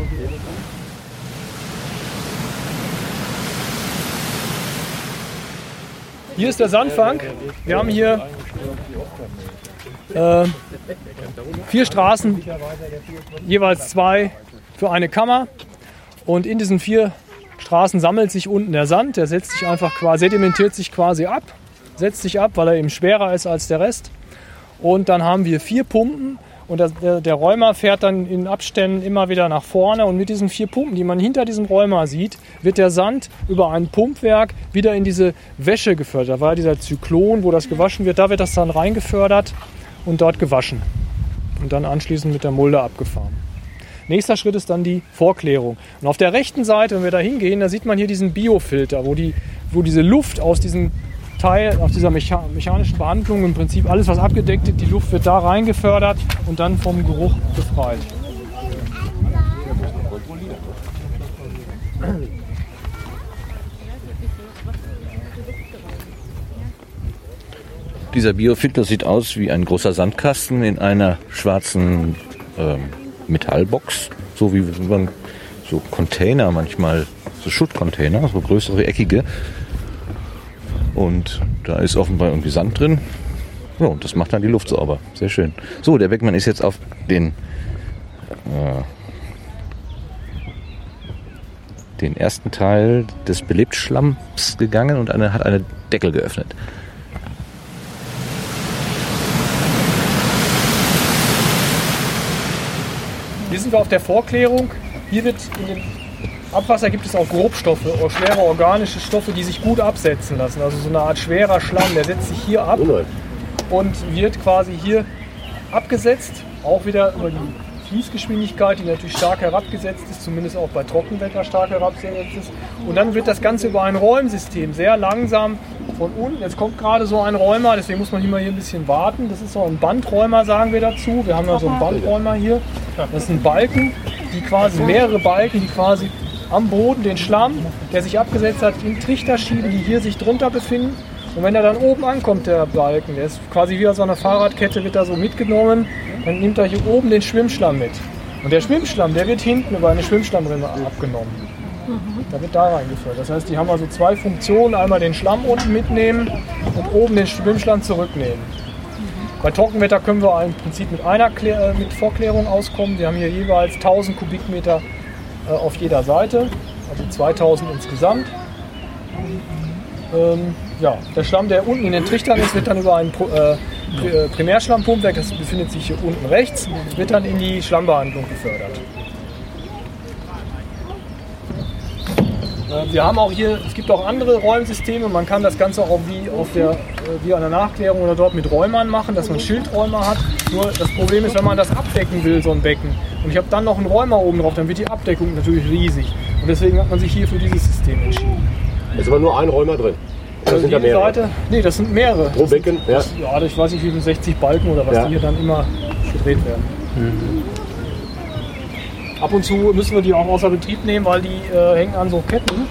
Hier ist der Sandfang. Wir haben hier äh, vier Straßen, jeweils zwei für eine Kammer. Und in diesen vier Straßen sammelt sich unten der Sand. Der setzt sich einfach quasi, sedimentiert sich quasi ab, setzt sich ab, weil er eben schwerer ist als der Rest. Und dann haben wir vier Pumpen und der, der Räumer fährt dann in Abständen immer wieder nach vorne und mit diesen vier Pumpen, die man hinter diesem Räumer sieht, wird der Sand über ein Pumpwerk wieder in diese Wäsche gefördert. Da war dieser Zyklon, wo das gewaschen wird, da wird das dann reingefördert und dort gewaschen und dann anschließend mit der Mulde abgefahren. Nächster Schritt ist dann die Vorklärung. Und auf der rechten Seite, wenn wir da hingehen, da sieht man hier diesen Biofilter, wo, die, wo diese Luft aus diesem Teil, aus dieser mecha mechanischen Behandlung im Prinzip alles, was abgedeckt ist, die Luft wird da reingefördert und dann vom Geruch befreit. Dieser Biofilter sieht aus wie ein großer Sandkasten in einer schwarzen ähm, Metallbox, so wie man so Container manchmal, so Schuttcontainer, so größere eckige. Und da ist offenbar irgendwie Sand drin. Ja, und das macht dann die Luft sauber. Sehr schön. So, der Beckmann ist jetzt auf den äh, den ersten Teil des Belebtschlamms gegangen und eine, hat eine Deckel geöffnet. Hier sind wir auf der Vorklärung. Hier wird in dem Abwasser gibt es auch Grobstoffe, auch schwere organische Stoffe, die sich gut absetzen lassen. Also so eine Art schwerer Schlamm, der setzt sich hier ab und wird quasi hier abgesetzt. Auch wieder über die Fließgeschwindigkeit, die natürlich stark herabgesetzt ist, zumindest auch bei Trockenwetter stark herabgesetzt ist. Und dann wird das Ganze über ein Räumsystem sehr langsam von unten. Jetzt kommt gerade so ein Räumer, deswegen muss man hier mal hier ein bisschen warten. Das ist so ein Bandräumer, sagen wir dazu. Wir haben ja so einen Bandräumer hier. Das sind Balken, die quasi mehrere Balken, die quasi am Boden den Schlamm, der sich abgesetzt hat, in Trichter schieben, die hier sich drunter befinden. Und wenn er dann oben ankommt, der Balken, der ist quasi wie aus einer Fahrradkette, wird da so mitgenommen, dann nimmt er hier oben den Schwimmschlamm mit. Und der Schwimmschlamm, der wird hinten über eine Schwimmschlammrinne abgenommen. Da wird da reingeführt. Das heißt, die haben also zwei Funktionen. Einmal den Schlamm unten mitnehmen und oben den Schwimmschlamm zurücknehmen. Bei Trockenwetter können wir im Prinzip mit einer Klär, äh, mit Vorklärung auskommen. Wir haben hier jeweils 1000 Kubikmeter äh, auf jeder Seite, also 2000 insgesamt. Ähm, ja, der Schlamm, der unten in den Trichtern ist, wird dann über ein äh, äh, Primärschlammpumpwerk, das befindet sich hier unten rechts, wird dann in die Schlammbehandlung gefördert. Äh, Wir haben auch hier, es gibt auch andere Räumsysteme, man kann das Ganze auch wie, auf der, äh, wie an der Nachklärung oder dort mit Räumern machen, dass man Schildräumer hat. Nur das Problem ist, wenn man das abdecken will, so ein Becken, und ich habe dann noch einen Räumer oben drauf, dann wird die Abdeckung natürlich riesig. Und deswegen hat man sich hier für dieses System entschieden. Da ist aber nur ein Räumer drin. Da Also sind jede mehrere. Seite, nee, das sind mehrere. Pro Becken, ja. Ja, ich weiß nicht, wie viele 60 Balken oder was Ja. die hier dann immer gedreht werden. Ab und zu müssen wir die auch außer Betrieb nehmen, weil die äh, hängen an so Ketten.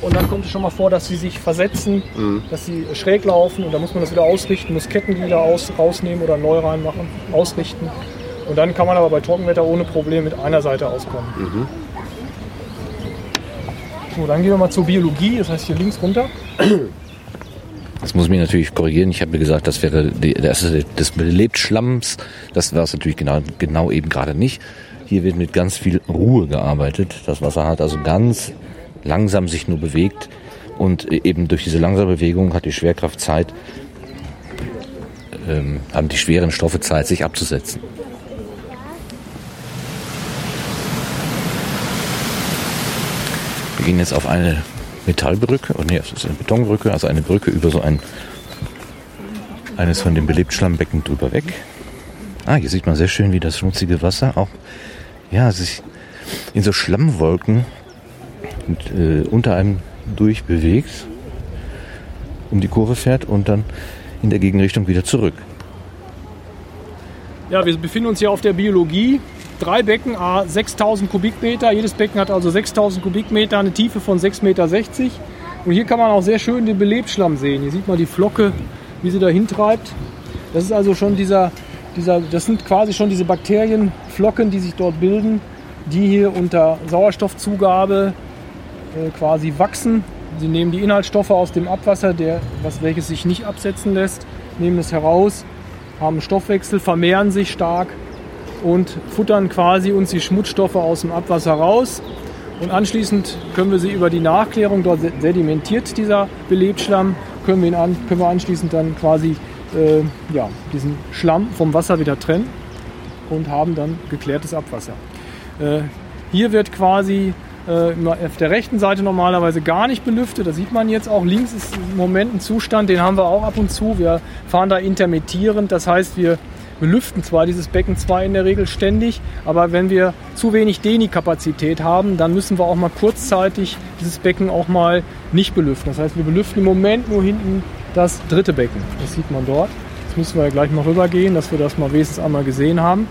Und dann kommt es schon mal vor, dass sie sich versetzen, dass sie schräg laufen und dann muss man das wieder ausrichten, muss Kettenglieder aus, rausnehmen oder neu reinmachen, ausrichten. Und dann kann man aber bei Trockenwetter ohne Probleme mit einer Seite auskommen. So, dann gehen wir mal zur Biologie, das heißt hier links runter. Das muss ich mich natürlich korrigieren. Ich habe mir gesagt, das wäre die, das des Belebtschlamms. Das war es natürlich genau, genau eben gerade nicht. Hier wird mit ganz viel Ruhe gearbeitet. Das Wasser hat also ganz langsam sich nur bewegt und eben durch diese langsame Bewegung hat die Schwerkraft Zeit, ähm, haben die schweren Stoffe Zeit, sich abzusetzen. Wir gehen jetzt auf eine Metallbrücke, oh nee, es ist eine Betonbrücke, also eine Brücke über so ein eines von den Belebtschlammbecken drüber weg. Ah, hier sieht man sehr schön, wie das schmutzige Wasser auch ja, sich in so Schlammwolken und, äh, unter einem durchbewegt, um die Kurve fährt und dann in der Gegenrichtung wieder zurück. Ja, wir befinden uns hier auf der Biologie. Drei Becken, a 6000 Kubikmeter. Jedes Becken hat also 6000 Kubikmeter, eine Tiefe von 6,60 Meter. Und hier kann man auch sehr schön den Belebschlamm sehen. Hier sieht man die Flocke, wie sie dahin treibt. Das ist also schon dieser, dieser, das sind quasi schon diese Bakterienflocken, die sich dort bilden, die hier unter Sauerstoffzugabe äh, quasi wachsen. Sie nehmen die Inhaltsstoffe aus dem Abwasser, der, was, welches sich nicht absetzen lässt, nehmen es heraus, haben Stoffwechsel, vermehren sich stark und futtern quasi uns die Schmutzstoffe aus dem Abwasser raus. Und anschließend können wir sie über die Nachklärung, dort sedimentiert dieser Belebschlamm, können wir, ihn an, können wir anschließend dann quasi äh, ja, diesen Schlamm vom Wasser wieder trennen und haben dann geklärtes Abwasser. Äh, hier wird quasi äh, auf der rechten Seite normalerweise gar nicht belüftet. Das sieht man jetzt auch. Links ist im Moment ein Zustand, den haben wir auch ab und zu. Wir fahren da intermittierend. Das heißt, wir belüften zwar dieses Becken zwar in der Regel ständig, aber wenn wir zu wenig Deni-Kapazität haben, dann müssen wir auch mal kurzzeitig dieses Becken auch mal nicht belüften. Das heißt, wir belüften im Moment nur hinten das dritte Becken. Das sieht man dort. Jetzt müssen wir ja gleich mal rübergehen, dass wir das mal wenigstens einmal gesehen haben.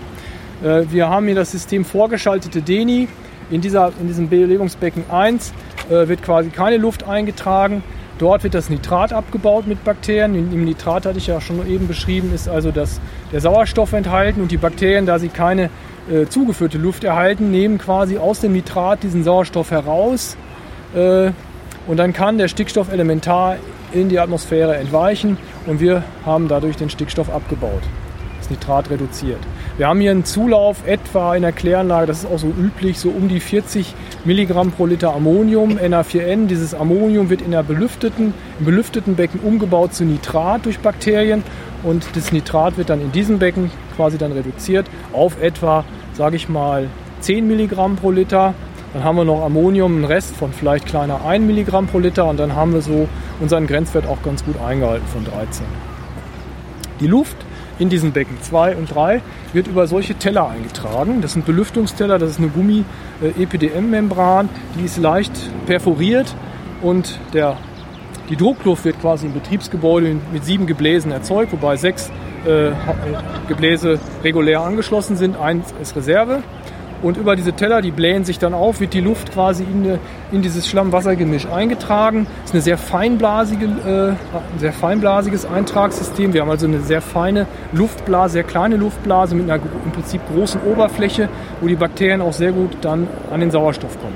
Äh, Wir haben hier das System vorgeschaltete Deni. In, dieser, in diesem Belebungsbecken 1 äh, wird quasi keine Luft eingetragen. Dort wird das Nitrat abgebaut mit Bakterien. Im Nitrat hatte ich ja schon eben beschrieben, ist also das, der Sauerstoff enthalten und die Bakterien, da sie keine äh, zugeführte Luft erhalten, nehmen quasi aus dem Nitrat diesen Sauerstoff heraus äh, und dann kann der Stickstoff elementar in die Atmosphäre entweichen und wir haben dadurch den Stickstoff abgebaut, das Nitrat reduziert. Wir haben hier einen Zulauf etwa in der Kläranlage, das ist auch so üblich, so um die 40 Milligramm pro Liter Ammonium, Na4N. Dieses Ammonium wird in der belüfteten, im belüfteten Becken umgebaut zu Nitrat durch Bakterien und das Nitrat wird dann in diesem Becken quasi dann reduziert auf etwa, sage ich mal, 10 Milligramm pro Liter. Dann haben wir noch Ammonium, einen Rest von vielleicht kleiner 1 Milligramm pro Liter und dann haben wir so unseren Grenzwert auch ganz gut eingehalten von 13. Die Luft in diesen Becken 2 und 3 wird über solche Teller eingetragen. Das sind Belüftungsteller, das ist eine Gummi-EPDM-Membran, die ist leicht perforiert und der, die Druckluft wird quasi im Betriebsgebäude mit sieben Gebläsen erzeugt, wobei sechs äh, Gebläse regulär angeschlossen sind, eins ist Reserve. Und über diese Teller, die blähen sich dann auf, wird die Luft quasi in, in dieses Schlamm-Wasser-Gemisch eingetragen. Das ist eine sehr feinblasige, äh, ein sehr feinblasiges Eintragssystem. Wir haben also eine sehr feine Luftblase, sehr kleine Luftblase mit einer im Prinzip großen Oberfläche, wo die Bakterien auch sehr gut dann an den Sauerstoff kommen.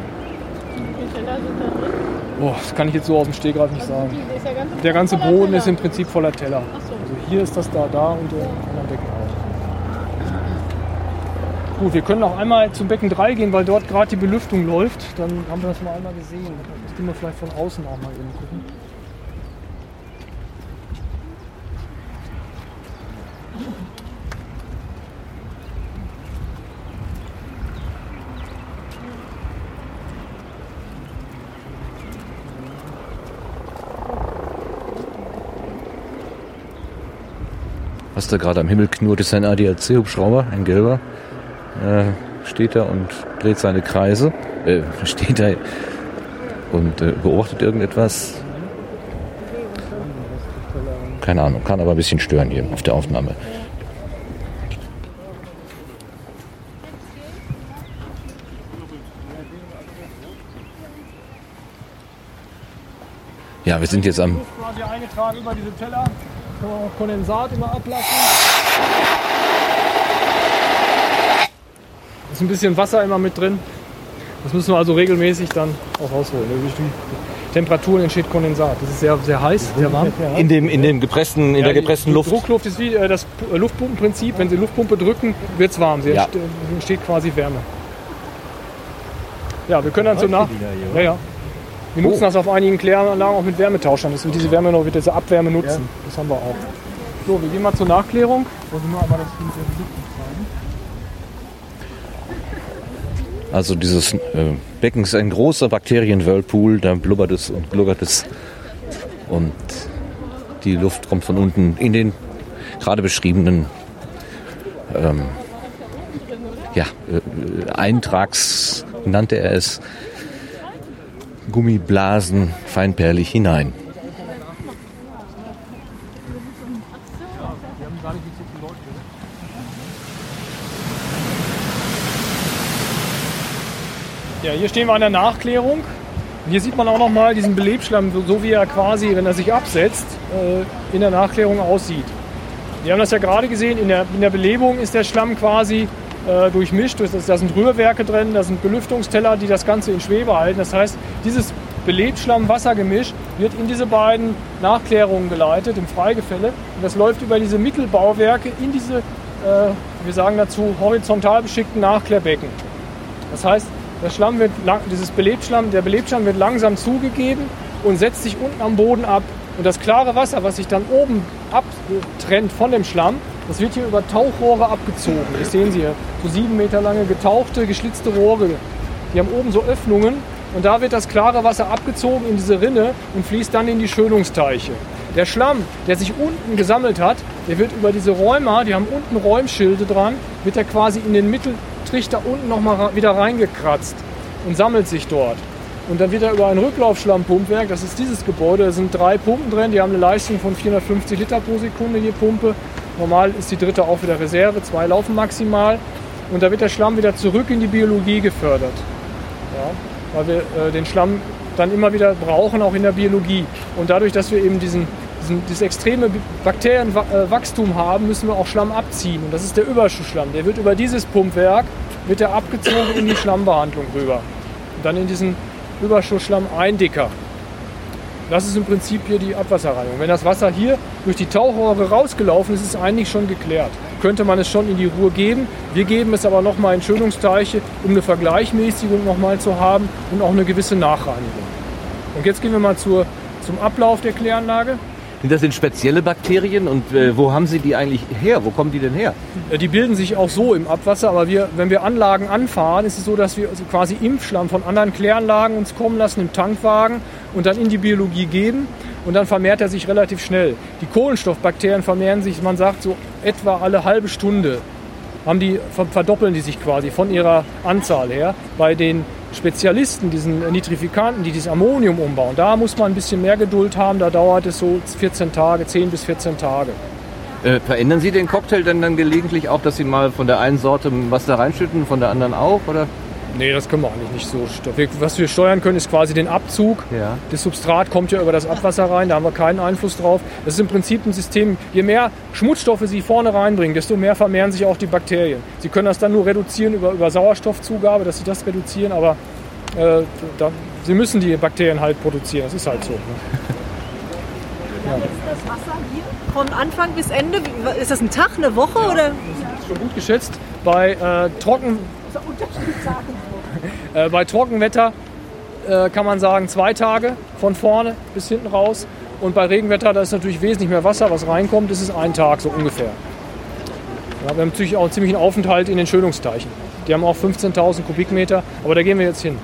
Boah, das kann ich jetzt so aus dem Stegreif nicht sagen. Ist der ganze, Der Boden ist im Prinzip voller Teller. Also hier ist das da, da und der anderen Becken auch. Gut, wir können auch einmal zum Becken 3 gehen, weil dort gerade die Belüftung läuft. Dann haben wir das mal einmal gesehen. Das gehen wir vielleicht von außen auch mal eben gucken. Was da gerade am Himmel knurrt, ist ein ADAC-Hubschrauber, ein gelber. Äh, steht da und dreht seine Kreise. Äh, steht da und äh, beobachtet irgendetwas. Keine Ahnung, kann aber ein bisschen stören hier auf der Aufnahme. Ja, wir sind jetzt am quasi eingetragen über diese Teller. Kann man auch Kondensat immer ablassen. Ist ein bisschen Wasser immer mit drin. Das müssen wir also regelmäßig dann auch rausholen. Durch die Temperaturen entsteht Kondensat. Das ist sehr, sehr heiß, sehr warm. in dem, in dem gepressten, in der die gepressten Luft. Druckluft ist wie äh, das P- Luftpumpenprinzip. Wenn Sie Luftpumpe drücken, wird es warm. Sie Ja. entste- entsteht quasi Wärme. Ja, wir können dann so nach. Ja, ja. Wir nutzen das auf einigen Kläranlagen auch mit Wärmetauschern, dass wir diese Wärme noch wieder diese Abwärme nutzen. Das haben wir auch. So, wir gehen mal zur Nachklärung. Also nur einmal das mit der Luft zeigen. Also dieses äh, Becken ist ein großer Bakterien-Whirlpool, da blubbert es und gluckert es. Und die Luft kommt von unten in den gerade beschriebenen ähm, ja, äh, Eintrags, nannte er es, Gummiblasen feinperlig hinein. Hier stehen wir an der Nachklärung. Hier sieht man auch nochmal diesen Belebschlamm, so- wie er quasi, wenn er sich absetzt, äh, in der Nachklärung aussieht. Wir haben das ja gerade gesehen, in der, in der Belebung ist der Schlamm quasi äh, durchmischt. Da da sind Rührwerke drin, da sind Belüftungsteller, die das Ganze in Schwebe halten. Das heißt, dieses Belebschlamm-Wassergemisch wird in diese beiden Nachklärungen geleitet, im Freigefälle. Und das läuft über diese Mittelbauwerke in diese, äh, wir sagen dazu, horizontal beschickten Nachklärbecken. Das heißt, der Schlamm wird lang, dieses Belebschlamm, der Belebschlamm wird langsam zugegeben und setzt sich unten am Boden ab. Und das klare Wasser, was sich dann oben abtrennt von dem Schlamm, das wird hier über Tauchrohre abgezogen. Das sehen Sie hier. So sieben Meter lange getauchte, geschlitzte Rohre. Die haben oben so Öffnungen und da wird das klare Wasser abgezogen in diese Rinne und fließt dann in die Schönungsteiche. Der Schlamm, der sich unten gesammelt hat, der wird über diese Räumer, die haben unten Räumschilde dran, wird er quasi in den Mitteltrichter unten nochmal wieder reingekratzt und sammelt sich dort. Und dann wird er über ein Rücklaufschlammpumpwerk, das ist dieses Gebäude, da sind drei Pumpen drin, die haben eine Leistung von 450 Liter pro Sekunde je Pumpe. Normal ist die dritte auch wieder Reserve, zwei laufen maximal. Und da wird der Schlamm wieder zurück in die Biologie gefördert. Ja, weil wir äh, den Schlamm dann immer wieder brauchen, auch in der Biologie. Und dadurch, dass wir eben diesen, dieses extreme Bakterienwachstum haben, müssen wir auch Schlamm abziehen. Und das ist der Überschussschlamm. Der wird über dieses Pumpwerk wird er abgezogen in die Schlammbehandlung rüber. Und dann in diesen Überschussschlamm eindicker. Das ist im Prinzip hier die Abwasserreinigung. Wenn das Wasser hier durch die Tauchrohre rausgelaufen ist, ist es eigentlich schon geklärt. Könnte man es schon in die Ruhe geben. Wir geben es aber nochmal in Schönungsteiche, um eine Vergleichmäßigung nochmal zu haben und auch eine gewisse Nachreinigung. Und jetzt gehen wir mal zur, zum Ablauf der Kläranlage. Sind das denn spezielle Bakterien und äh, wo haben Sie die eigentlich her? Wo kommen die denn her? Äh, Die bilden sich auch so im Abwasser, aber wir, wenn wir Anlagen anfahren, ist es so, dass wir also quasi Impfschlamm von anderen Kläranlagen uns kommen lassen im Tankwagen und dann in die Biologie geben und dann vermehrt er sich relativ schnell. Die Kohlenstoffbakterien vermehren sich, man sagt so etwa alle halbe Stunde haben die, ver- verdoppeln die sich quasi von ihrer Anzahl her. Bei den Spezialisten, diesen Nitrifikanten, die dieses Ammonium umbauen, da muss man ein bisschen mehr Geduld haben. Da dauert es so 14 Tage, 10 bis 14 Tage. Äh, verändern Sie den Cocktail denn dann gelegentlich auch, dass Sie mal von der einen Sorte was da reinschütten, von der anderen auch? Oder? Nee, das können wir eigentlich nicht so. Was wir steuern können, ist quasi den Abzug. Ja. Das Substrat kommt ja über das Abwasser rein, da haben wir keinen Einfluss drauf. Das ist im Prinzip ein System, je mehr Schmutzstoffe Sie vorne reinbringen, desto mehr vermehren sich auch die Bakterien. Sie können das dann nur reduzieren über, über Sauerstoffzugabe, dass Sie das reduzieren, aber äh, da, Sie müssen die Bakterien halt produzieren, das ist halt so. Ne? Das Wasser hier von Anfang bis Ende, ist das ein Tag, eine Woche oder? Schon gut geschätzt. Bei, äh, Trocken, äh, bei Trockenwetter äh, kann man sagen zwei Tage von vorne bis hinten raus. Und bei Regenwetter, da ist natürlich wesentlich mehr Wasser, was reinkommt, ist ein Tag so ungefähr. Ja, wir haben natürlich auch einen ziemlichen Aufenthalt in den Schönungsteichen. Die haben auch 15.000 Kubikmeter, aber da gehen wir jetzt hin.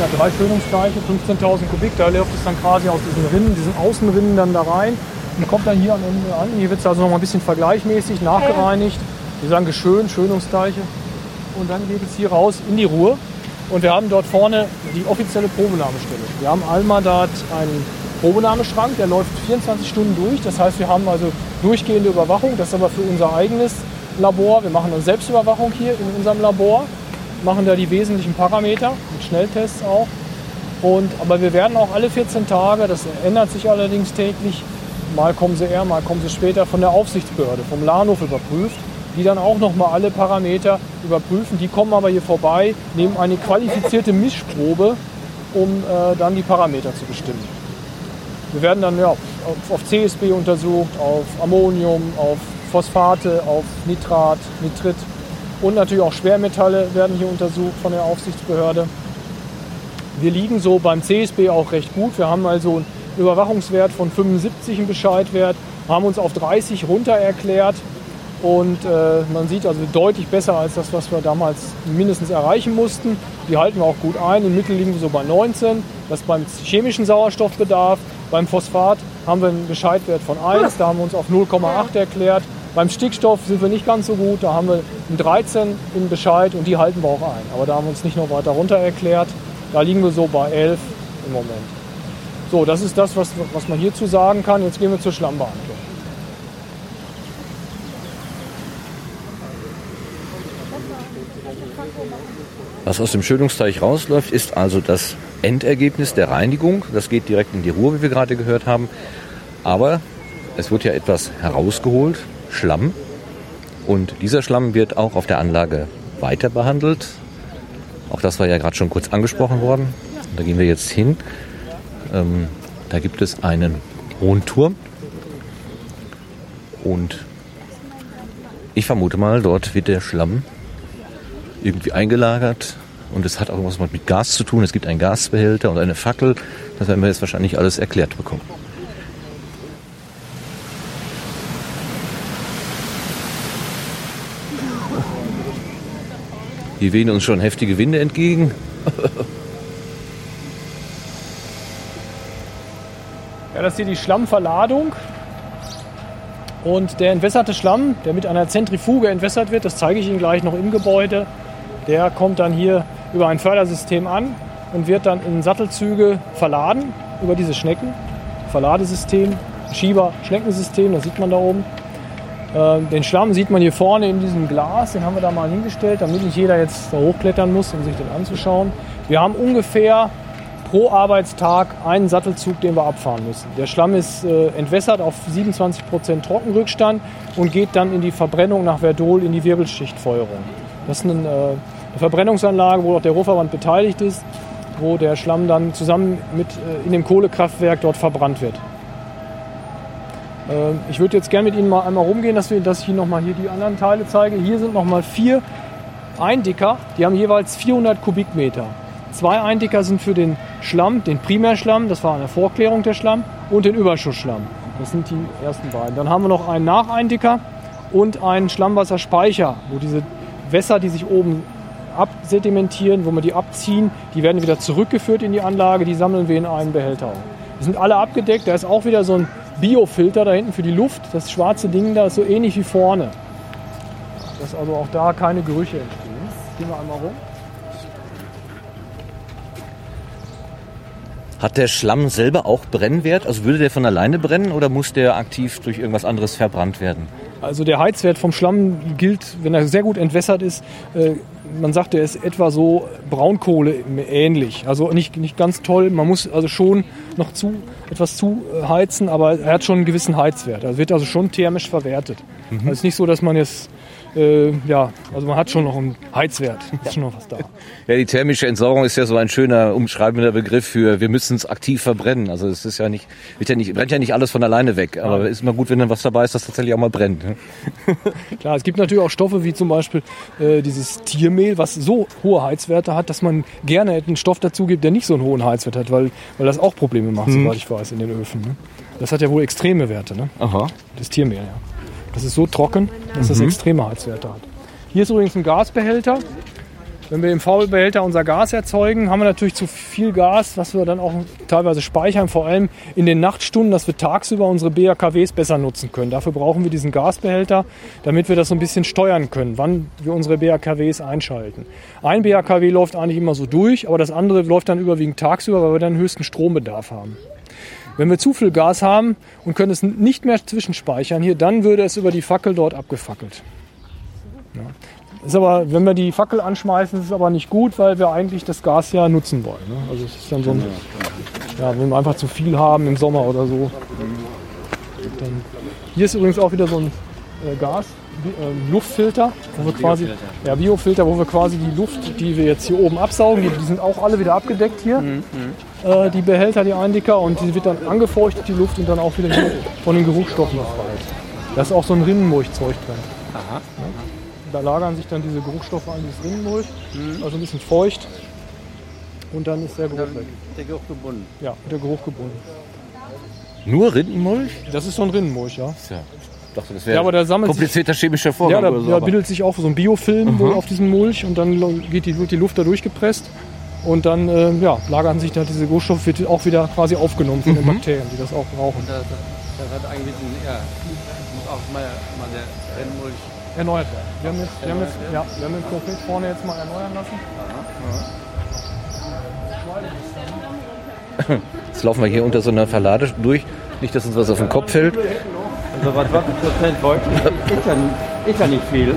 ja, drei Schönungsdeiche, 15.000 Kubik. Da läuft es dann quasi aus diesen Rinnen, diesen Außenrinnen dann da rein und kommt dann hier am Ende an. Hier wird es also noch mal ein bisschen vergleichmäßig nachgereinigt. Wir sagen geschönt, Schönungsdeiche. Und dann geht es hier raus in die Ruhr. Und wir haben dort vorne die offizielle Probenahmestelle. Wir haben Almadat einen Probenahmeschrank, der läuft 24 Stunden durch. Das heißt, wir haben also durchgehende Überwachung. Das ist aber für unser eigenes Labor. Wir machen eine Selbstüberwachung hier in unserem Labor, machen da die wesentlichen Parameter mit Schnelltests auch. Und, aber wir werden auch alle 14 Tage, das ändert sich allerdings täglich, mal kommen sie eher, mal kommen sie später, von der Aufsichtsbehörde, vom Lahnhof überprüft, die dann auch nochmal alle Parameter überprüfen. Die kommen aber hier vorbei, nehmen eine qualifizierte Mischprobe, um äh, dann die Parameter zu bestimmen. Wir werden dann ja, auf, auf CSB untersucht, auf Ammonium, auf Phosphate, auf Nitrat, Nitrit und natürlich auch Schwermetalle werden hier untersucht von der Aufsichtsbehörde. Wir liegen so beim CSB auch recht gut. Wir haben also Überwachungswert von 75, einen Bescheidwert, haben uns auf 30 runter erklärt und äh, man sieht also deutlich besser als das, was wir damals mindestens erreichen mussten. Die halten wir auch gut ein. Im Mittel liegen wir so bei 19. Das beim chemischen Sauerstoffbedarf. Beim Phosphat haben wir einen Bescheidwert von 1. Da haben wir uns auf 0,8 erklärt. Beim Stickstoff sind wir nicht ganz so gut. Da haben wir einen 13 im Bescheid und die halten wir auch ein. Aber da haben wir uns nicht noch weiter runter erklärt. Da liegen wir so bei 11 im Moment. So, das ist das, was, was man hierzu sagen kann. Jetzt gehen wir zur Schlammbehandlung. Was aus dem Schönungsteich rausläuft, ist also das Endergebnis der Reinigung. Das geht direkt in die Ruhr, wie wir gerade gehört haben. Aber es wird ja etwas herausgeholt, Schlamm. Und dieser Schlamm wird auch auf der Anlage weiter behandelt. Auch das war ja gerade schon kurz angesprochen worden. Da gehen wir jetzt hin. Ähm, da gibt es einen hohen Turm. Und ich vermute mal, dort wird der Schlamm irgendwie eingelagert. Und es hat auch was mit Gas zu tun. Es gibt einen Gasbehälter und eine Fackel. Das werden wir jetzt wahrscheinlich alles erklärt bekommen. Hier wehen uns schon heftige Winde entgegen. Das ist hier die Schlammverladung. Und der entwässerte Schlamm, der mit einer Zentrifuge entwässert wird, das zeige ich Ihnen gleich noch im Gebäude, der kommt dann hier über ein Fördersystem an und wird dann in Sattelzüge verladen über diese Schnecken. Verladesystem, Schieber-Schneckensystem, das sieht man da oben. Äh, Den Schlamm sieht man hier vorne in diesem Glas, den haben wir da mal hingestellt, damit nicht jeder jetzt da hochklettern muss, um sich den anzuschauen. Wir haben ungefähr pro Arbeitstag einen Sattelzug, den wir abfahren müssen. Der Schlamm ist äh, entwässert auf 27% Trockenrückstand und geht dann in die Verbrennung nach Verdol in die Wirbelschichtfeuerung. Das ist eine, äh, eine Verbrennungsanlage, wo auch der Ruhrverband beteiligt ist, wo der Schlamm dann zusammen mit äh, in dem Kohlekraftwerk dort verbrannt wird. Äh, Ich würde jetzt gerne mit Ihnen mal einmal rumgehen, dass, wir, dass ich Ihnen nochmal hier die anderen Teile zeige. Hier sind nochmal vier Eindicker, die haben jeweils 400 Kubikmeter. Zwei Eindicker sind für den Schlamm, den Primärschlamm, das war eine Vorklärung der Schlamm, und den Überschussschlamm. Das sind die ersten beiden. Dann haben wir noch einen Nacheindicker und einen Schlammwasserspeicher, wo diese Wässer, die sich oben absedimentieren, wo wir die abziehen, die werden wieder zurückgeführt in die Anlage, die sammeln wir in einen Behälter. Die sind alle abgedeckt, da ist auch wieder so ein Biofilter da hinten für die Luft. Das schwarze Ding da ist so ähnlich wie vorne. Dass also auch da keine Gerüche entstehen. Gehen wir einmal rum. Hat der Schlamm selber auch Brennwert? Also würde der von alleine brennen oder muss der aktiv durch irgendwas anderes verbrannt werden? Also der Heizwert vom Schlamm gilt, wenn er sehr gut entwässert ist, äh, man sagt, der ist etwa so Braunkohle ähnlich. Also nicht, nicht ganz toll. Man muss also schon noch zu, etwas zu äh, heizen, aber er hat schon einen gewissen Heizwert. Er wird also schon thermisch verwertet. Also es ist nicht so, dass man jetzt, äh, ja, also man hat schon noch einen Heizwert. Ist schon noch was da. Ja, die thermische Entsorgung ist ja so ein schöner umschreibender Begriff für wir müssen es aktiv verbrennen. Also es ist ja nicht, wird ja nicht, brennt ja nicht alles von alleine weg. Aber ist immer gut, wenn dann was dabei ist, das tatsächlich auch mal brennt. ne? Klar, es gibt natürlich auch Stoffe wie zum Beispiel äh, dieses Tiermehl, was so hohe Heizwerte hat, dass man gerne einen Stoff dazu gibt, der nicht so einen hohen Heizwert hat, weil, weil das auch Probleme macht, soweit ich weiß, in den Öfen. Ne? Das hat ja wohl extreme Werte, ne? Aha. das Tiermehl. Ja. Das ist so trocken, dass das extreme Heizwerte hat. Hier ist übrigens ein Gasbehälter. Wenn wir im V-Behälter unser Gas erzeugen, haben wir natürlich zu viel Gas, was wir dann auch teilweise speichern, vor allem in den Nachtstunden, dass wir tagsüber unsere BHKWs besser nutzen können. Dafür brauchen wir diesen Gasbehälter, damit wir das so ein bisschen steuern können, wann wir unsere BHKWs einschalten. Ein BHKW läuft eigentlich immer so durch, aber das andere läuft dann überwiegend tagsüber, weil wir dann höchsten Strombedarf haben. Wenn wir zu viel Gas haben und können es nicht mehr zwischenspeichern hier, dann würde es über die Fackel dort abgefackelt. Ja. Ist aber, wenn wir die Fackel anschmeißen, ist es aber nicht gut, weil wir eigentlich das Gas ja nutzen wollen. Ne? Also es ist dann so ein, ja, wenn wir einfach zu viel haben im Sommer oder so. Dann, hier ist übrigens auch wieder so ein äh, Gas, äh, Luftfilter, wo wir quasi, ja, Biofilter, wo wir quasi die Luft, die wir jetzt hier oben absaugen, die, die sind auch alle wieder abgedeckt hier. Äh, die Behälter, die Eindicker, und die wird dann angefeuchtet, die Luft, und dann auch wieder von den Geruchsstoffen befreit. Da ist auch so ein Rinnenmulchzeug drin. Aha. Da lagern sich dann diese Geruchstoffe an dieses Rinnenmulch, also ein bisschen feucht. Und dann ist der Geruch weg. Der Geruch gebunden. Ja, der Geruch gebunden. Nur Rindenmulch? Das ist so ein Rinnenmulch, ja. Ja. Ich dachte, das wäre Ja, aber der sammelt sich- komplizierter chemischer Ja, Vorgang da, oder so. da bildet sich auch so ein Biofilm wohl auf diesem Mulch und dann geht die, wird die Luft da durchgepresst. Und dann äh, ja, lagern sich da diese Geruchstoffe wird auch wieder quasi aufgenommen von den Bakterien, die das auch brauchen. Das, das, das hat eigentlich ein, ja, muss auch mal, mal der Rennmulch. Erneuert werden. Wir haben, jetzt, wir, haben jetzt, ja, wir haben den konkret vorne jetzt mal erneuern lassen. Jetzt laufen wir hier unter so einer Verlade durch. Nicht, dass uns was auf den Kopf fällt. Also was 20 Prozent Volk ist ja, ist ja nicht viel.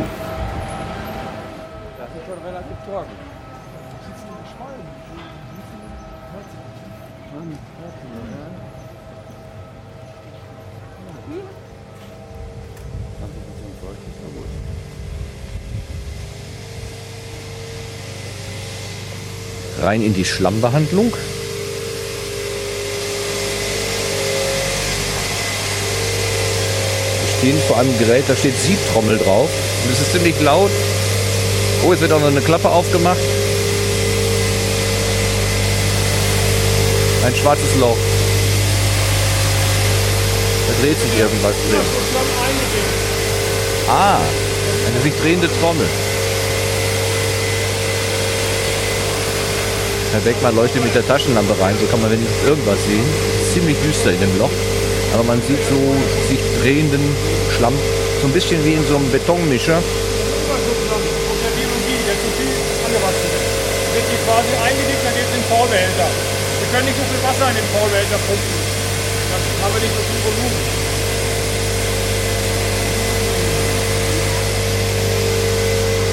Rein in die Schlammbehandlung. Wir stehen vor einem Gerät, da steht Siebtrommel drauf. Und es ist ziemlich laut. Oh, jetzt wird auch noch eine Klappe aufgemacht. Ein schwarzes Loch. Da dreht sich irgendwas drin. Ah, eine sich drehende Trommel. Herr Beckmann leuchtet mit der Taschenlampe rein, so kann man wenigstens irgendwas sehen. Ziemlich düster in dem Loch, aber man sieht so sich drehenden Schlamm, so ein bisschen wie in so einem Betonmischer. Wir können nicht so viel Wasser in den Vorbehälter pumpen. Dann haben wir nicht so viel Volumen.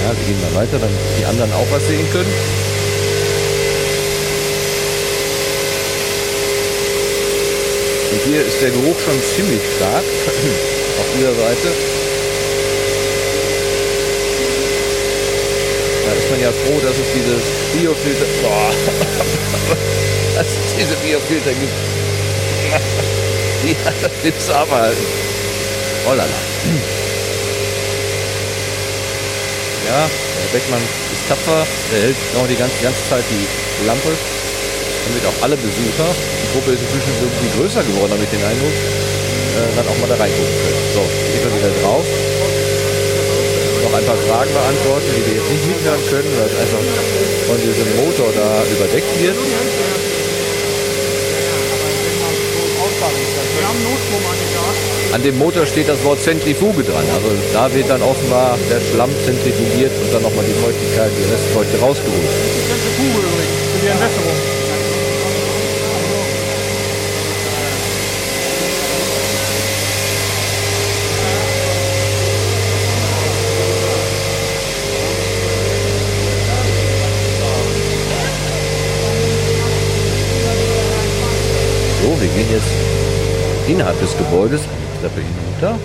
Ja, wir gehen mal weiter, damit die anderen auch was sehen können. Hier ist der Geruch schon ziemlich stark auf dieser Seite. Da ist man ja froh, dass es diese Biofilter, boah, dass es diese Biofilter gibt. Die hat das Witz abhalten. Oh la la. Ja, der Beckmann ist tapfer, der hält genau die ganze, ganze Zeit die Lampe, damit auch alle Besucher, Gruppe ist inzwischen irgendwie größer geworden, habe ich den Eindruck, äh, dann auch mal da reingucken können. So, gehen wir wieder drauf. Noch ein paar Fragen beantworten, die wir jetzt nicht mithören können, weil es einfach von diesem Motor da überdeckt wird. An dem Motor steht das Wort Zentrifuge dran. Also da wird dann offenbar der Schlamm zentrifugiert und dann nochmal die Feuchtigkeit, die Restfeuchte rausgeholt. Zentrifuge die Entwässerung. Jetzt innerhalb des Gebäudes, die Treppe hinunter.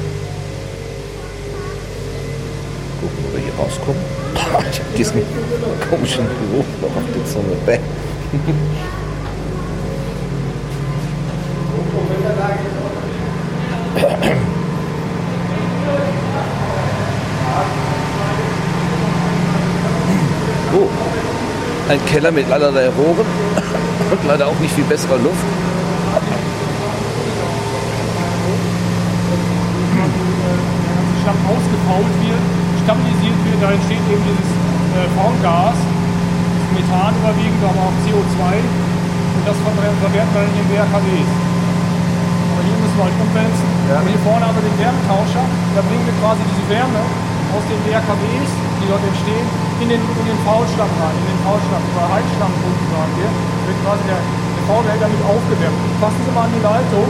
Gucken, wo wir hier rauskommen. Ich hab diesen komischen Geruch noch auf der Zunge. Oh, ein Keller mit allerlei Rohren und leider auch nicht viel besserer Luft. Ausgefault wird, stabilisiert wird, da entsteht eben dieses äh, Formgas Methan überwiegend, aber auch CO2. Und das ver- verwerten wir dann in den WRKWs. Aber hier müssen wir halt umwälzen. Und hier vorne haben wir den Wärmetauscher. Da bringen wir quasi diese Wärme aus den WRKWs, die dort entstehen, in den, in den Faulstamm rein, in den Faulstamm, über Heizstammkunden sagen wir. Wird quasi der, der Faulbehälter mit aufgewärmt. Fassen Sie mal an die Leitung.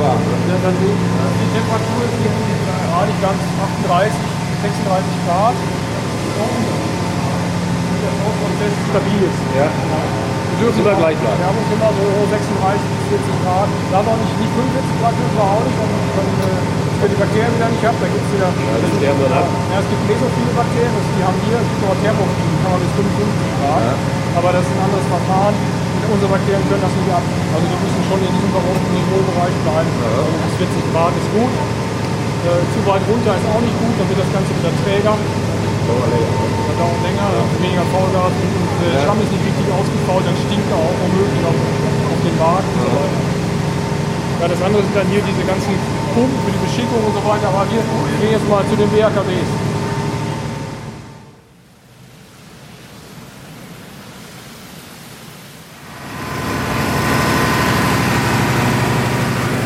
Ja, dann Sie, die Temperatur ist hier gerade nicht ganz 38, 36 Grad. Und der Prozess stabil ist. Ja. Wir dürfen Immer gleich bleiben. Wir haben uns immer so 36 bis 40 Grad. Da noch nicht, nicht 45 Grad dürfen wir auch nicht, dann, dann äh, wenn die Bakterien wieder nicht habt, dann gibt es wieder. die sterben dann ab. Ja, es gibt mesophile Bakterien, das, die haben wir, es gibt noch Thermophile, die kann man bis 55 Grad. Aber das ist ein anderes Verfahren. Unsere Bakterien können das nicht ab. Also wir müssen schon in diesem Niveaubereich bleiben. Also bis 40 Grad ist gut. Äh, zu weit runter ist auch nicht gut, dann wird das Ganze wieder träger. Das dauert länger, dann ist weniger Faulgas und, und äh, Schlamm ist nicht richtig ausgefault, dann stinkt er auch womöglich auf, auf den Wagen und so weiter. Ja, das andere sind dann hier diese ganzen Pumpen für die Beschickung und so weiter, aber wir gehen jetzt mal zu den WRKWs.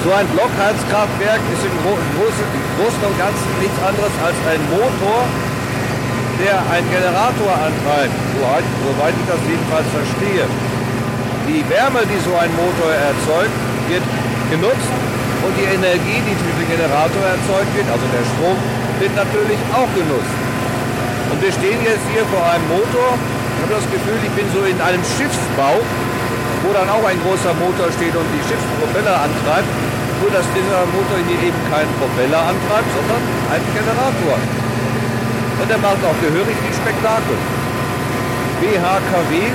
So ein Blockheizkraftwerk ist im, Gro im Großen im Großen und Ganzen nichts anderes als ein Motor, der einen Generator antreibt, soweit soweit ich das jedenfalls verstehe. Die Wärme, die so ein Motor erzeugt, wird genutzt und die Energie, die durch den Generator erzeugt wird, also der Strom, wird natürlich auch genutzt. Und wir stehen jetzt hier vor einem Motor. Ich habe das Gefühl, ich bin so in einem Schiffsbau, wo dann auch ein großer Motor steht und die Schiffspropeller antreibt. Nur dass dieser Motor hier eben keinen Propeller antreibt, sondern einen Generator. Und er macht auch gehörig viel Spektakel. BHKW,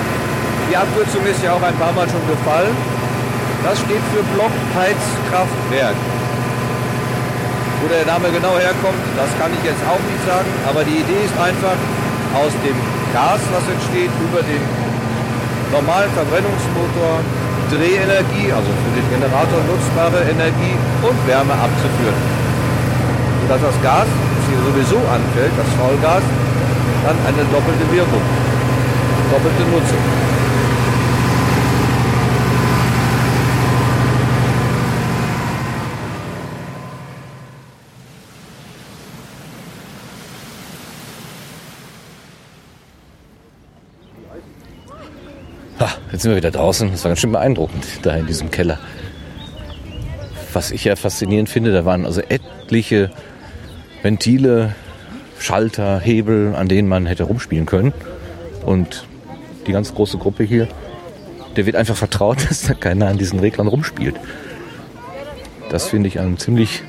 die Abkürzung ist ja auch ein paar Mal schon gefallen. Das steht für Blockheizkraftwerk. Wo der Name genau herkommt, das kann ich jetzt auch nicht sagen. Aber die Idee ist einfach, aus dem Gas, was entsteht, über den normalen Verbrennungsmotor Drehenergie, also für den Generator nutzbare Energie und Wärme abzuführen. Sodass das Gas, das hier sowieso anfällt, das Faulgas, dann eine doppelte Wirkung, doppelte Nutzung. Jetzt sind wir wieder draußen. Das war ganz schön beeindruckend, da in diesem Keller. Was ich ja faszinierend finde, da waren also etliche Ventile, Schalter, Hebel, an denen man hätte rumspielen können. Und die ganz große Gruppe hier, der wird einfach vertraut, dass da keiner an diesen Reglern rumspielt. Das finde ich einen ziemlich,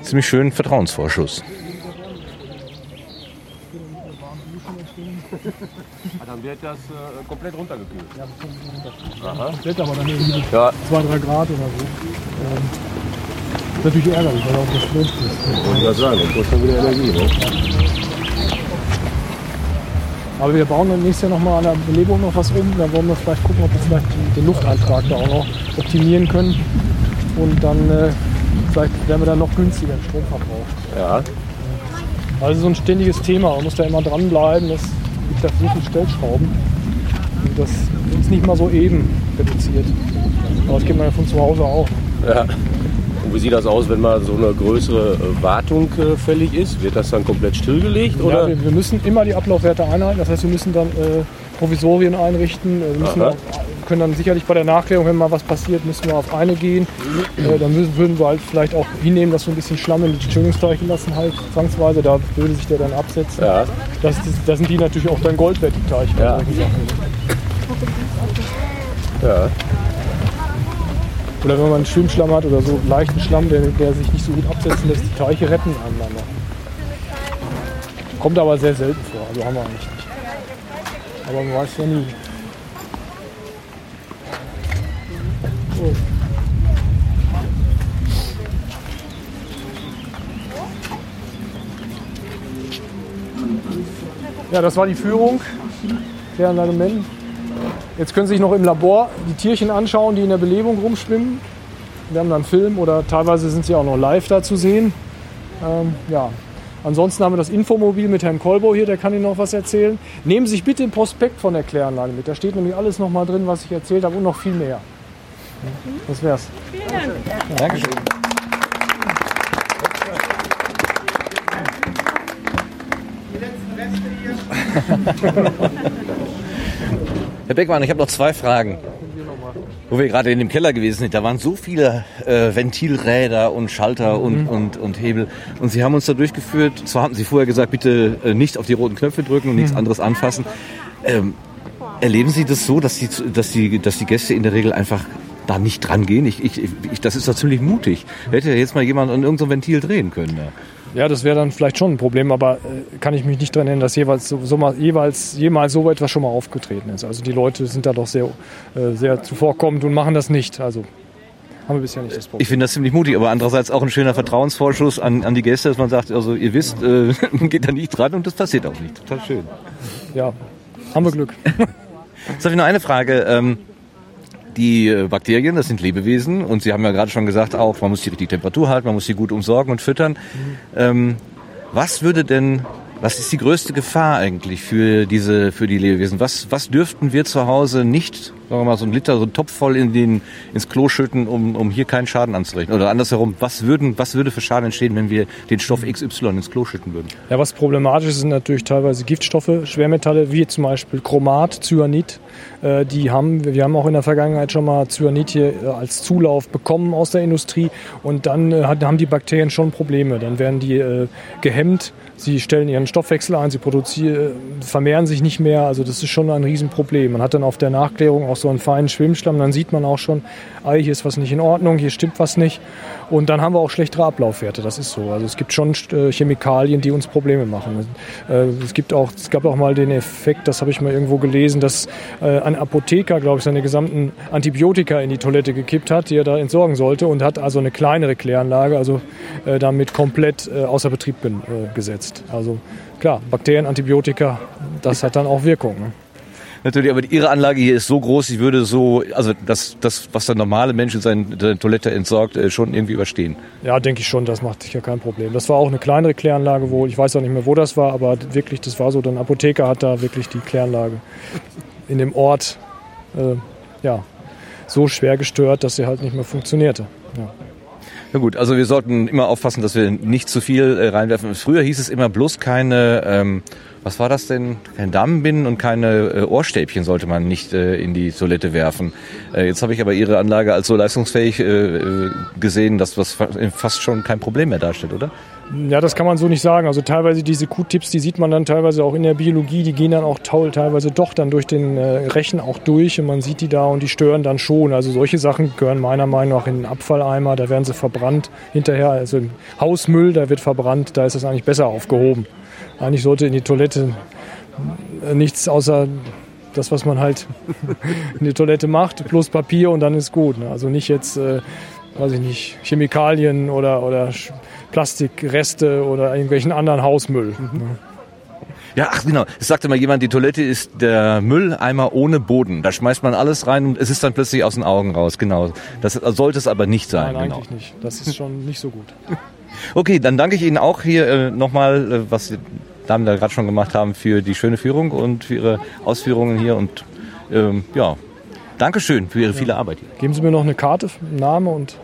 ziemlich schönen Vertrauensvorschuss. Dann wird das äh, komplett runtergekühlt. Wird aber dann irgendwie Ja. 2, 3 Grad oder so. Ähm, ist natürlich ärgerlich, weil auch das Strom ist. Wollte gerade sagen, dann kostet dann wieder Energie. Ne? Aber wir bauen dann nächstes Jahr nochmal an der Belebung noch was um. Da wollen wir vielleicht gucken, ob wir vielleicht den Lufteintrag da auch noch optimieren können. Und dann äh, vielleicht werden wir dann noch günstiger im Stromverbrauch. Ja. Also so ein ständiges Thema. Man muss da immer dranbleiben. Das gibt da so viele Stellschrauben. Und das ist nicht mal so eben reduziert. Aber das kennt man ja von zu Hause auch. ja. Und wie sieht das aus, wenn mal so eine größere äh, Wartung äh, fällig ist? Wird das dann komplett stillgelegt? Ja, Oder? wir, wir müssen immer die Ablaufwerte einhalten. Das heißt, wir müssen dann äh, Provisorien einrichten. Äh, Wir müssen auch, können dann sicherlich bei der Nachklärung, wenn mal was passiert, müssen wir auf eine gehen. Äh, dann müssen, würden wir halt vielleicht auch hinnehmen, dass wir ein bisschen Schlamm in die Schönungsteiche lassen, halt zwangsweise. Da würde sich der dann absetzen. Ja. Das, das, da sind die natürlich auch dann Gold wert, die Teiche. Ja. ja. Oder wenn man einen Schwimmschlamm hat oder so leichten Schlamm, der, der sich nicht so gut absetzen lässt, die Teiche retten einander. Kommt aber sehr selten vor, also haben wir eigentlich nicht. Aber man weiß ja nie. Ja, das war die Führung. Kläranlage Men. Jetzt können Sie sich noch im Labor die Tierchen anschauen, die in der Belebung rumschwimmen. Wir haben dann einen Film oder teilweise sind sie auch noch live da zu sehen. Ähm, ja, Ansonsten haben wir das Infomobil mit Herrn Kolbo hier, der kann Ihnen noch was erzählen. Nehmen Sie sich bitte den Prospekt von der Kläranlage mit. Da steht nämlich alles nochmal drin, was ich erzählt habe und noch viel mehr. Das wär's. Dankeschön. Herr Beckmann, ich habe noch zwei Fragen. Wo wir gerade in dem Keller gewesen sind, da waren so viele äh, Ventilräder und Schalter und, und, und Hebel. Und Sie haben uns da durchgeführt. Zwar hatten Sie vorher gesagt, bitte äh, nicht auf die roten Knöpfe drücken und nichts anderes anfassen. Ähm, erleben Sie das so, dass die, dass, die, dass die Gäste in der Regel einfach da nicht dran gehen? Ich, ich, ich, das ist doch ziemlich mutig. Hätte ja jetzt mal jemand an irgendein Ventil drehen können. Ja. Ja, das wäre dann vielleicht schon ein Problem, aber äh, kann ich mich nicht daran erinnern, dass jeweils so, so mal, jeweils, jemals so etwas schon mal aufgetreten ist. Also die Leute sind da doch sehr, äh, sehr zuvorkommend und machen das nicht. Also haben wir bisher nicht das Problem. Ich finde das ziemlich mutig, aber andererseits auch ein schöner Vertrauensvorschuss an, an die Gäste, dass man sagt, also ihr wisst, äh, geht da nicht dran und das passiert auch nicht. Total schön. Ja, haben wir Glück. Jetzt habe ich noch eine Frage. Ähm, die äh, Bakterien, das sind Lebewesen und Sie haben ja gerade schon gesagt, auch man muss die richtige Temperatur halten, man muss sie gut umsorgen und füttern. Ähm, was würde denn, was ist die größte Gefahr eigentlich für diese, für die Lebewesen? Was, was dürften wir zu Hause nicht, sagen wir mal, so ein Liter, so ein Topf voll in den, ins Klo schütten, um, um hier keinen Schaden anzurichten? Oder andersherum, was würden, was würde für Schaden entstehen, wenn wir den Stoff XY ins Klo schütten würden? Ja, was problematisch ist, sind natürlich teilweise Giftstoffe, Schwermetalle, wie zum Beispiel Chromat, Cyanid. Äh, die haben, wir haben auch in der Vergangenheit schon mal Cyanid hier äh, als Zulauf bekommen aus der Industrie und dann äh, haben die Bakterien schon Probleme. Dann werden die äh, gehemmt, sie stellen ihren Stoffwechsel ein, sie vermehren sich nicht mehr. Also das ist schon ein Riesenproblem. Man hat dann auf der Nachklärung auch so einen feinen Schwimmschlamm, dann sieht man auch schon, ah, hier ist was nicht in Ordnung, hier stimmt was nicht. Und dann haben wir auch schlechtere Ablaufwerte, das ist so. Also es gibt schon äh, Chemikalien, die uns Probleme machen. Äh, es, gibt auch, es gab auch mal den Effekt, das habe ich mal irgendwo gelesen, dass äh, ein Apotheker, glaube ich, seine gesamten Antibiotika in die Toilette gekippt hat, die er da entsorgen sollte und hat also eine kleinere Kläranlage, also damit komplett außer Betrieb gesetzt. Also klar, Bakterien, Antibiotika, das hat dann auch Wirkung. Natürlich, aber Ihre Anlage hier ist so groß, ich würde so, also das, das was der normale Mensch in seine, seine Toilette entsorgt, äh, schon irgendwie überstehen. Ja, denke ich schon, das macht sicher kein Problem. Das war auch eine kleinere Kläranlage wohl. Ich weiß auch nicht mehr, wo das war, aber wirklich, das war so. Ein Apotheker hat da wirklich die Kläranlage in dem Ort äh, ja, so schwer gestört, dass sie halt nicht mehr funktionierte. Ja. Na gut, also wir sollten immer aufpassen, dass wir nicht zu viel äh, reinwerfen. Früher hieß es immer bloß keine, ähm, was war das denn? Kein Damenbinden und keine äh, Ohrstäbchen sollte man nicht äh, in die Toilette werfen. Äh, jetzt habe ich aber Ihre Anlage als so leistungsfähig äh, äh, gesehen, dass das fa- fast schon kein Problem mehr darstellt, oder? Ja, das kann man so nicht sagen. Also teilweise diese Q-Tips, die sieht man dann teilweise auch in der Biologie, die gehen dann auch teilweise doch dann durch den äh, Rechen auch durch und man sieht die da und die stören dann schon. Also solche Sachen gehören meiner Meinung nach in den Abfalleimer, da werden sie verbrannt hinterher. Also im Hausmüll, da wird verbrannt, da ist das eigentlich besser aufgehoben. Eigentlich sollte in die Toilette nichts außer das, was man halt in die Toilette macht, plus Papier und dann ist gut. Ne? Also nicht jetzt, äh, weiß ich nicht, Chemikalien oder, oder Plastikreste oder irgendwelchen anderen Hausmüll. Ne? Ja, ach genau. Es sagte mal jemand, die Toilette ist der Mülleimer ohne Boden. Da schmeißt man alles rein und es ist dann plötzlich aus den Augen raus. Genau. Das sollte es aber nicht sein. Nein, genau. eigentlich nicht. Das ist schon nicht so gut. Okay, dann danke ich Ihnen auch hier äh, nochmal, äh, was die Damen da gerade schon gemacht haben, für die schöne Führung und für Ihre Ausführungen hier. Und ähm, ja, Dankeschön für Ihre viele Arbeit hier. Geben Sie mir noch eine Karte, Name und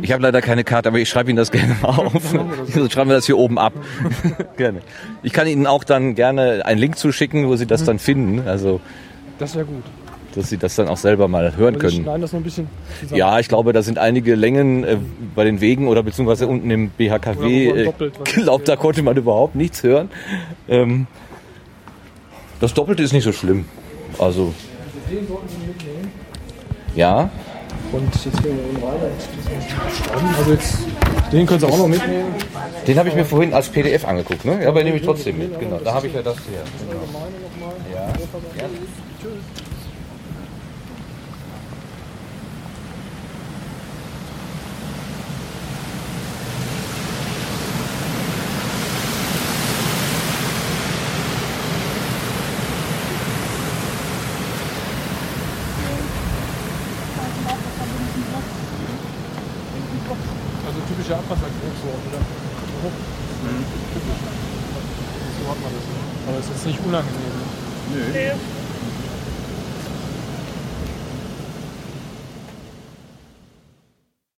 Ich habe leider keine Karte, aber ich schreibe Ihnen das gerne auf. Sonst schreiben wir das hier oben ab. gerne. Ich kann Ihnen auch dann gerne einen Link zuschicken, wo Sie das dann finden. Also, das wäre gut. Dass Sie das dann auch selber mal hören ich können. schneide das noch ein bisschen zusammen. Ja, ich glaube, da sind einige Längen äh, bei den Wegen oder beziehungsweise unten im BHKW. Äh, was glaubt, da konnte man überhaupt nichts hören. Ähm, das Doppelte ist nicht so schlimm. Also, Den sollten Sie mitnehmen. ja. Und jetzt gehen wir unten rein. Also jetzt, den können Sie auch noch mitnehmen. Den habe ich mir vorhin als PDF angeguckt, ne? Ja, aber den nehme ich trotzdem mit. Genau, da habe ich ja das hier. Typische Abwassergeruchsort,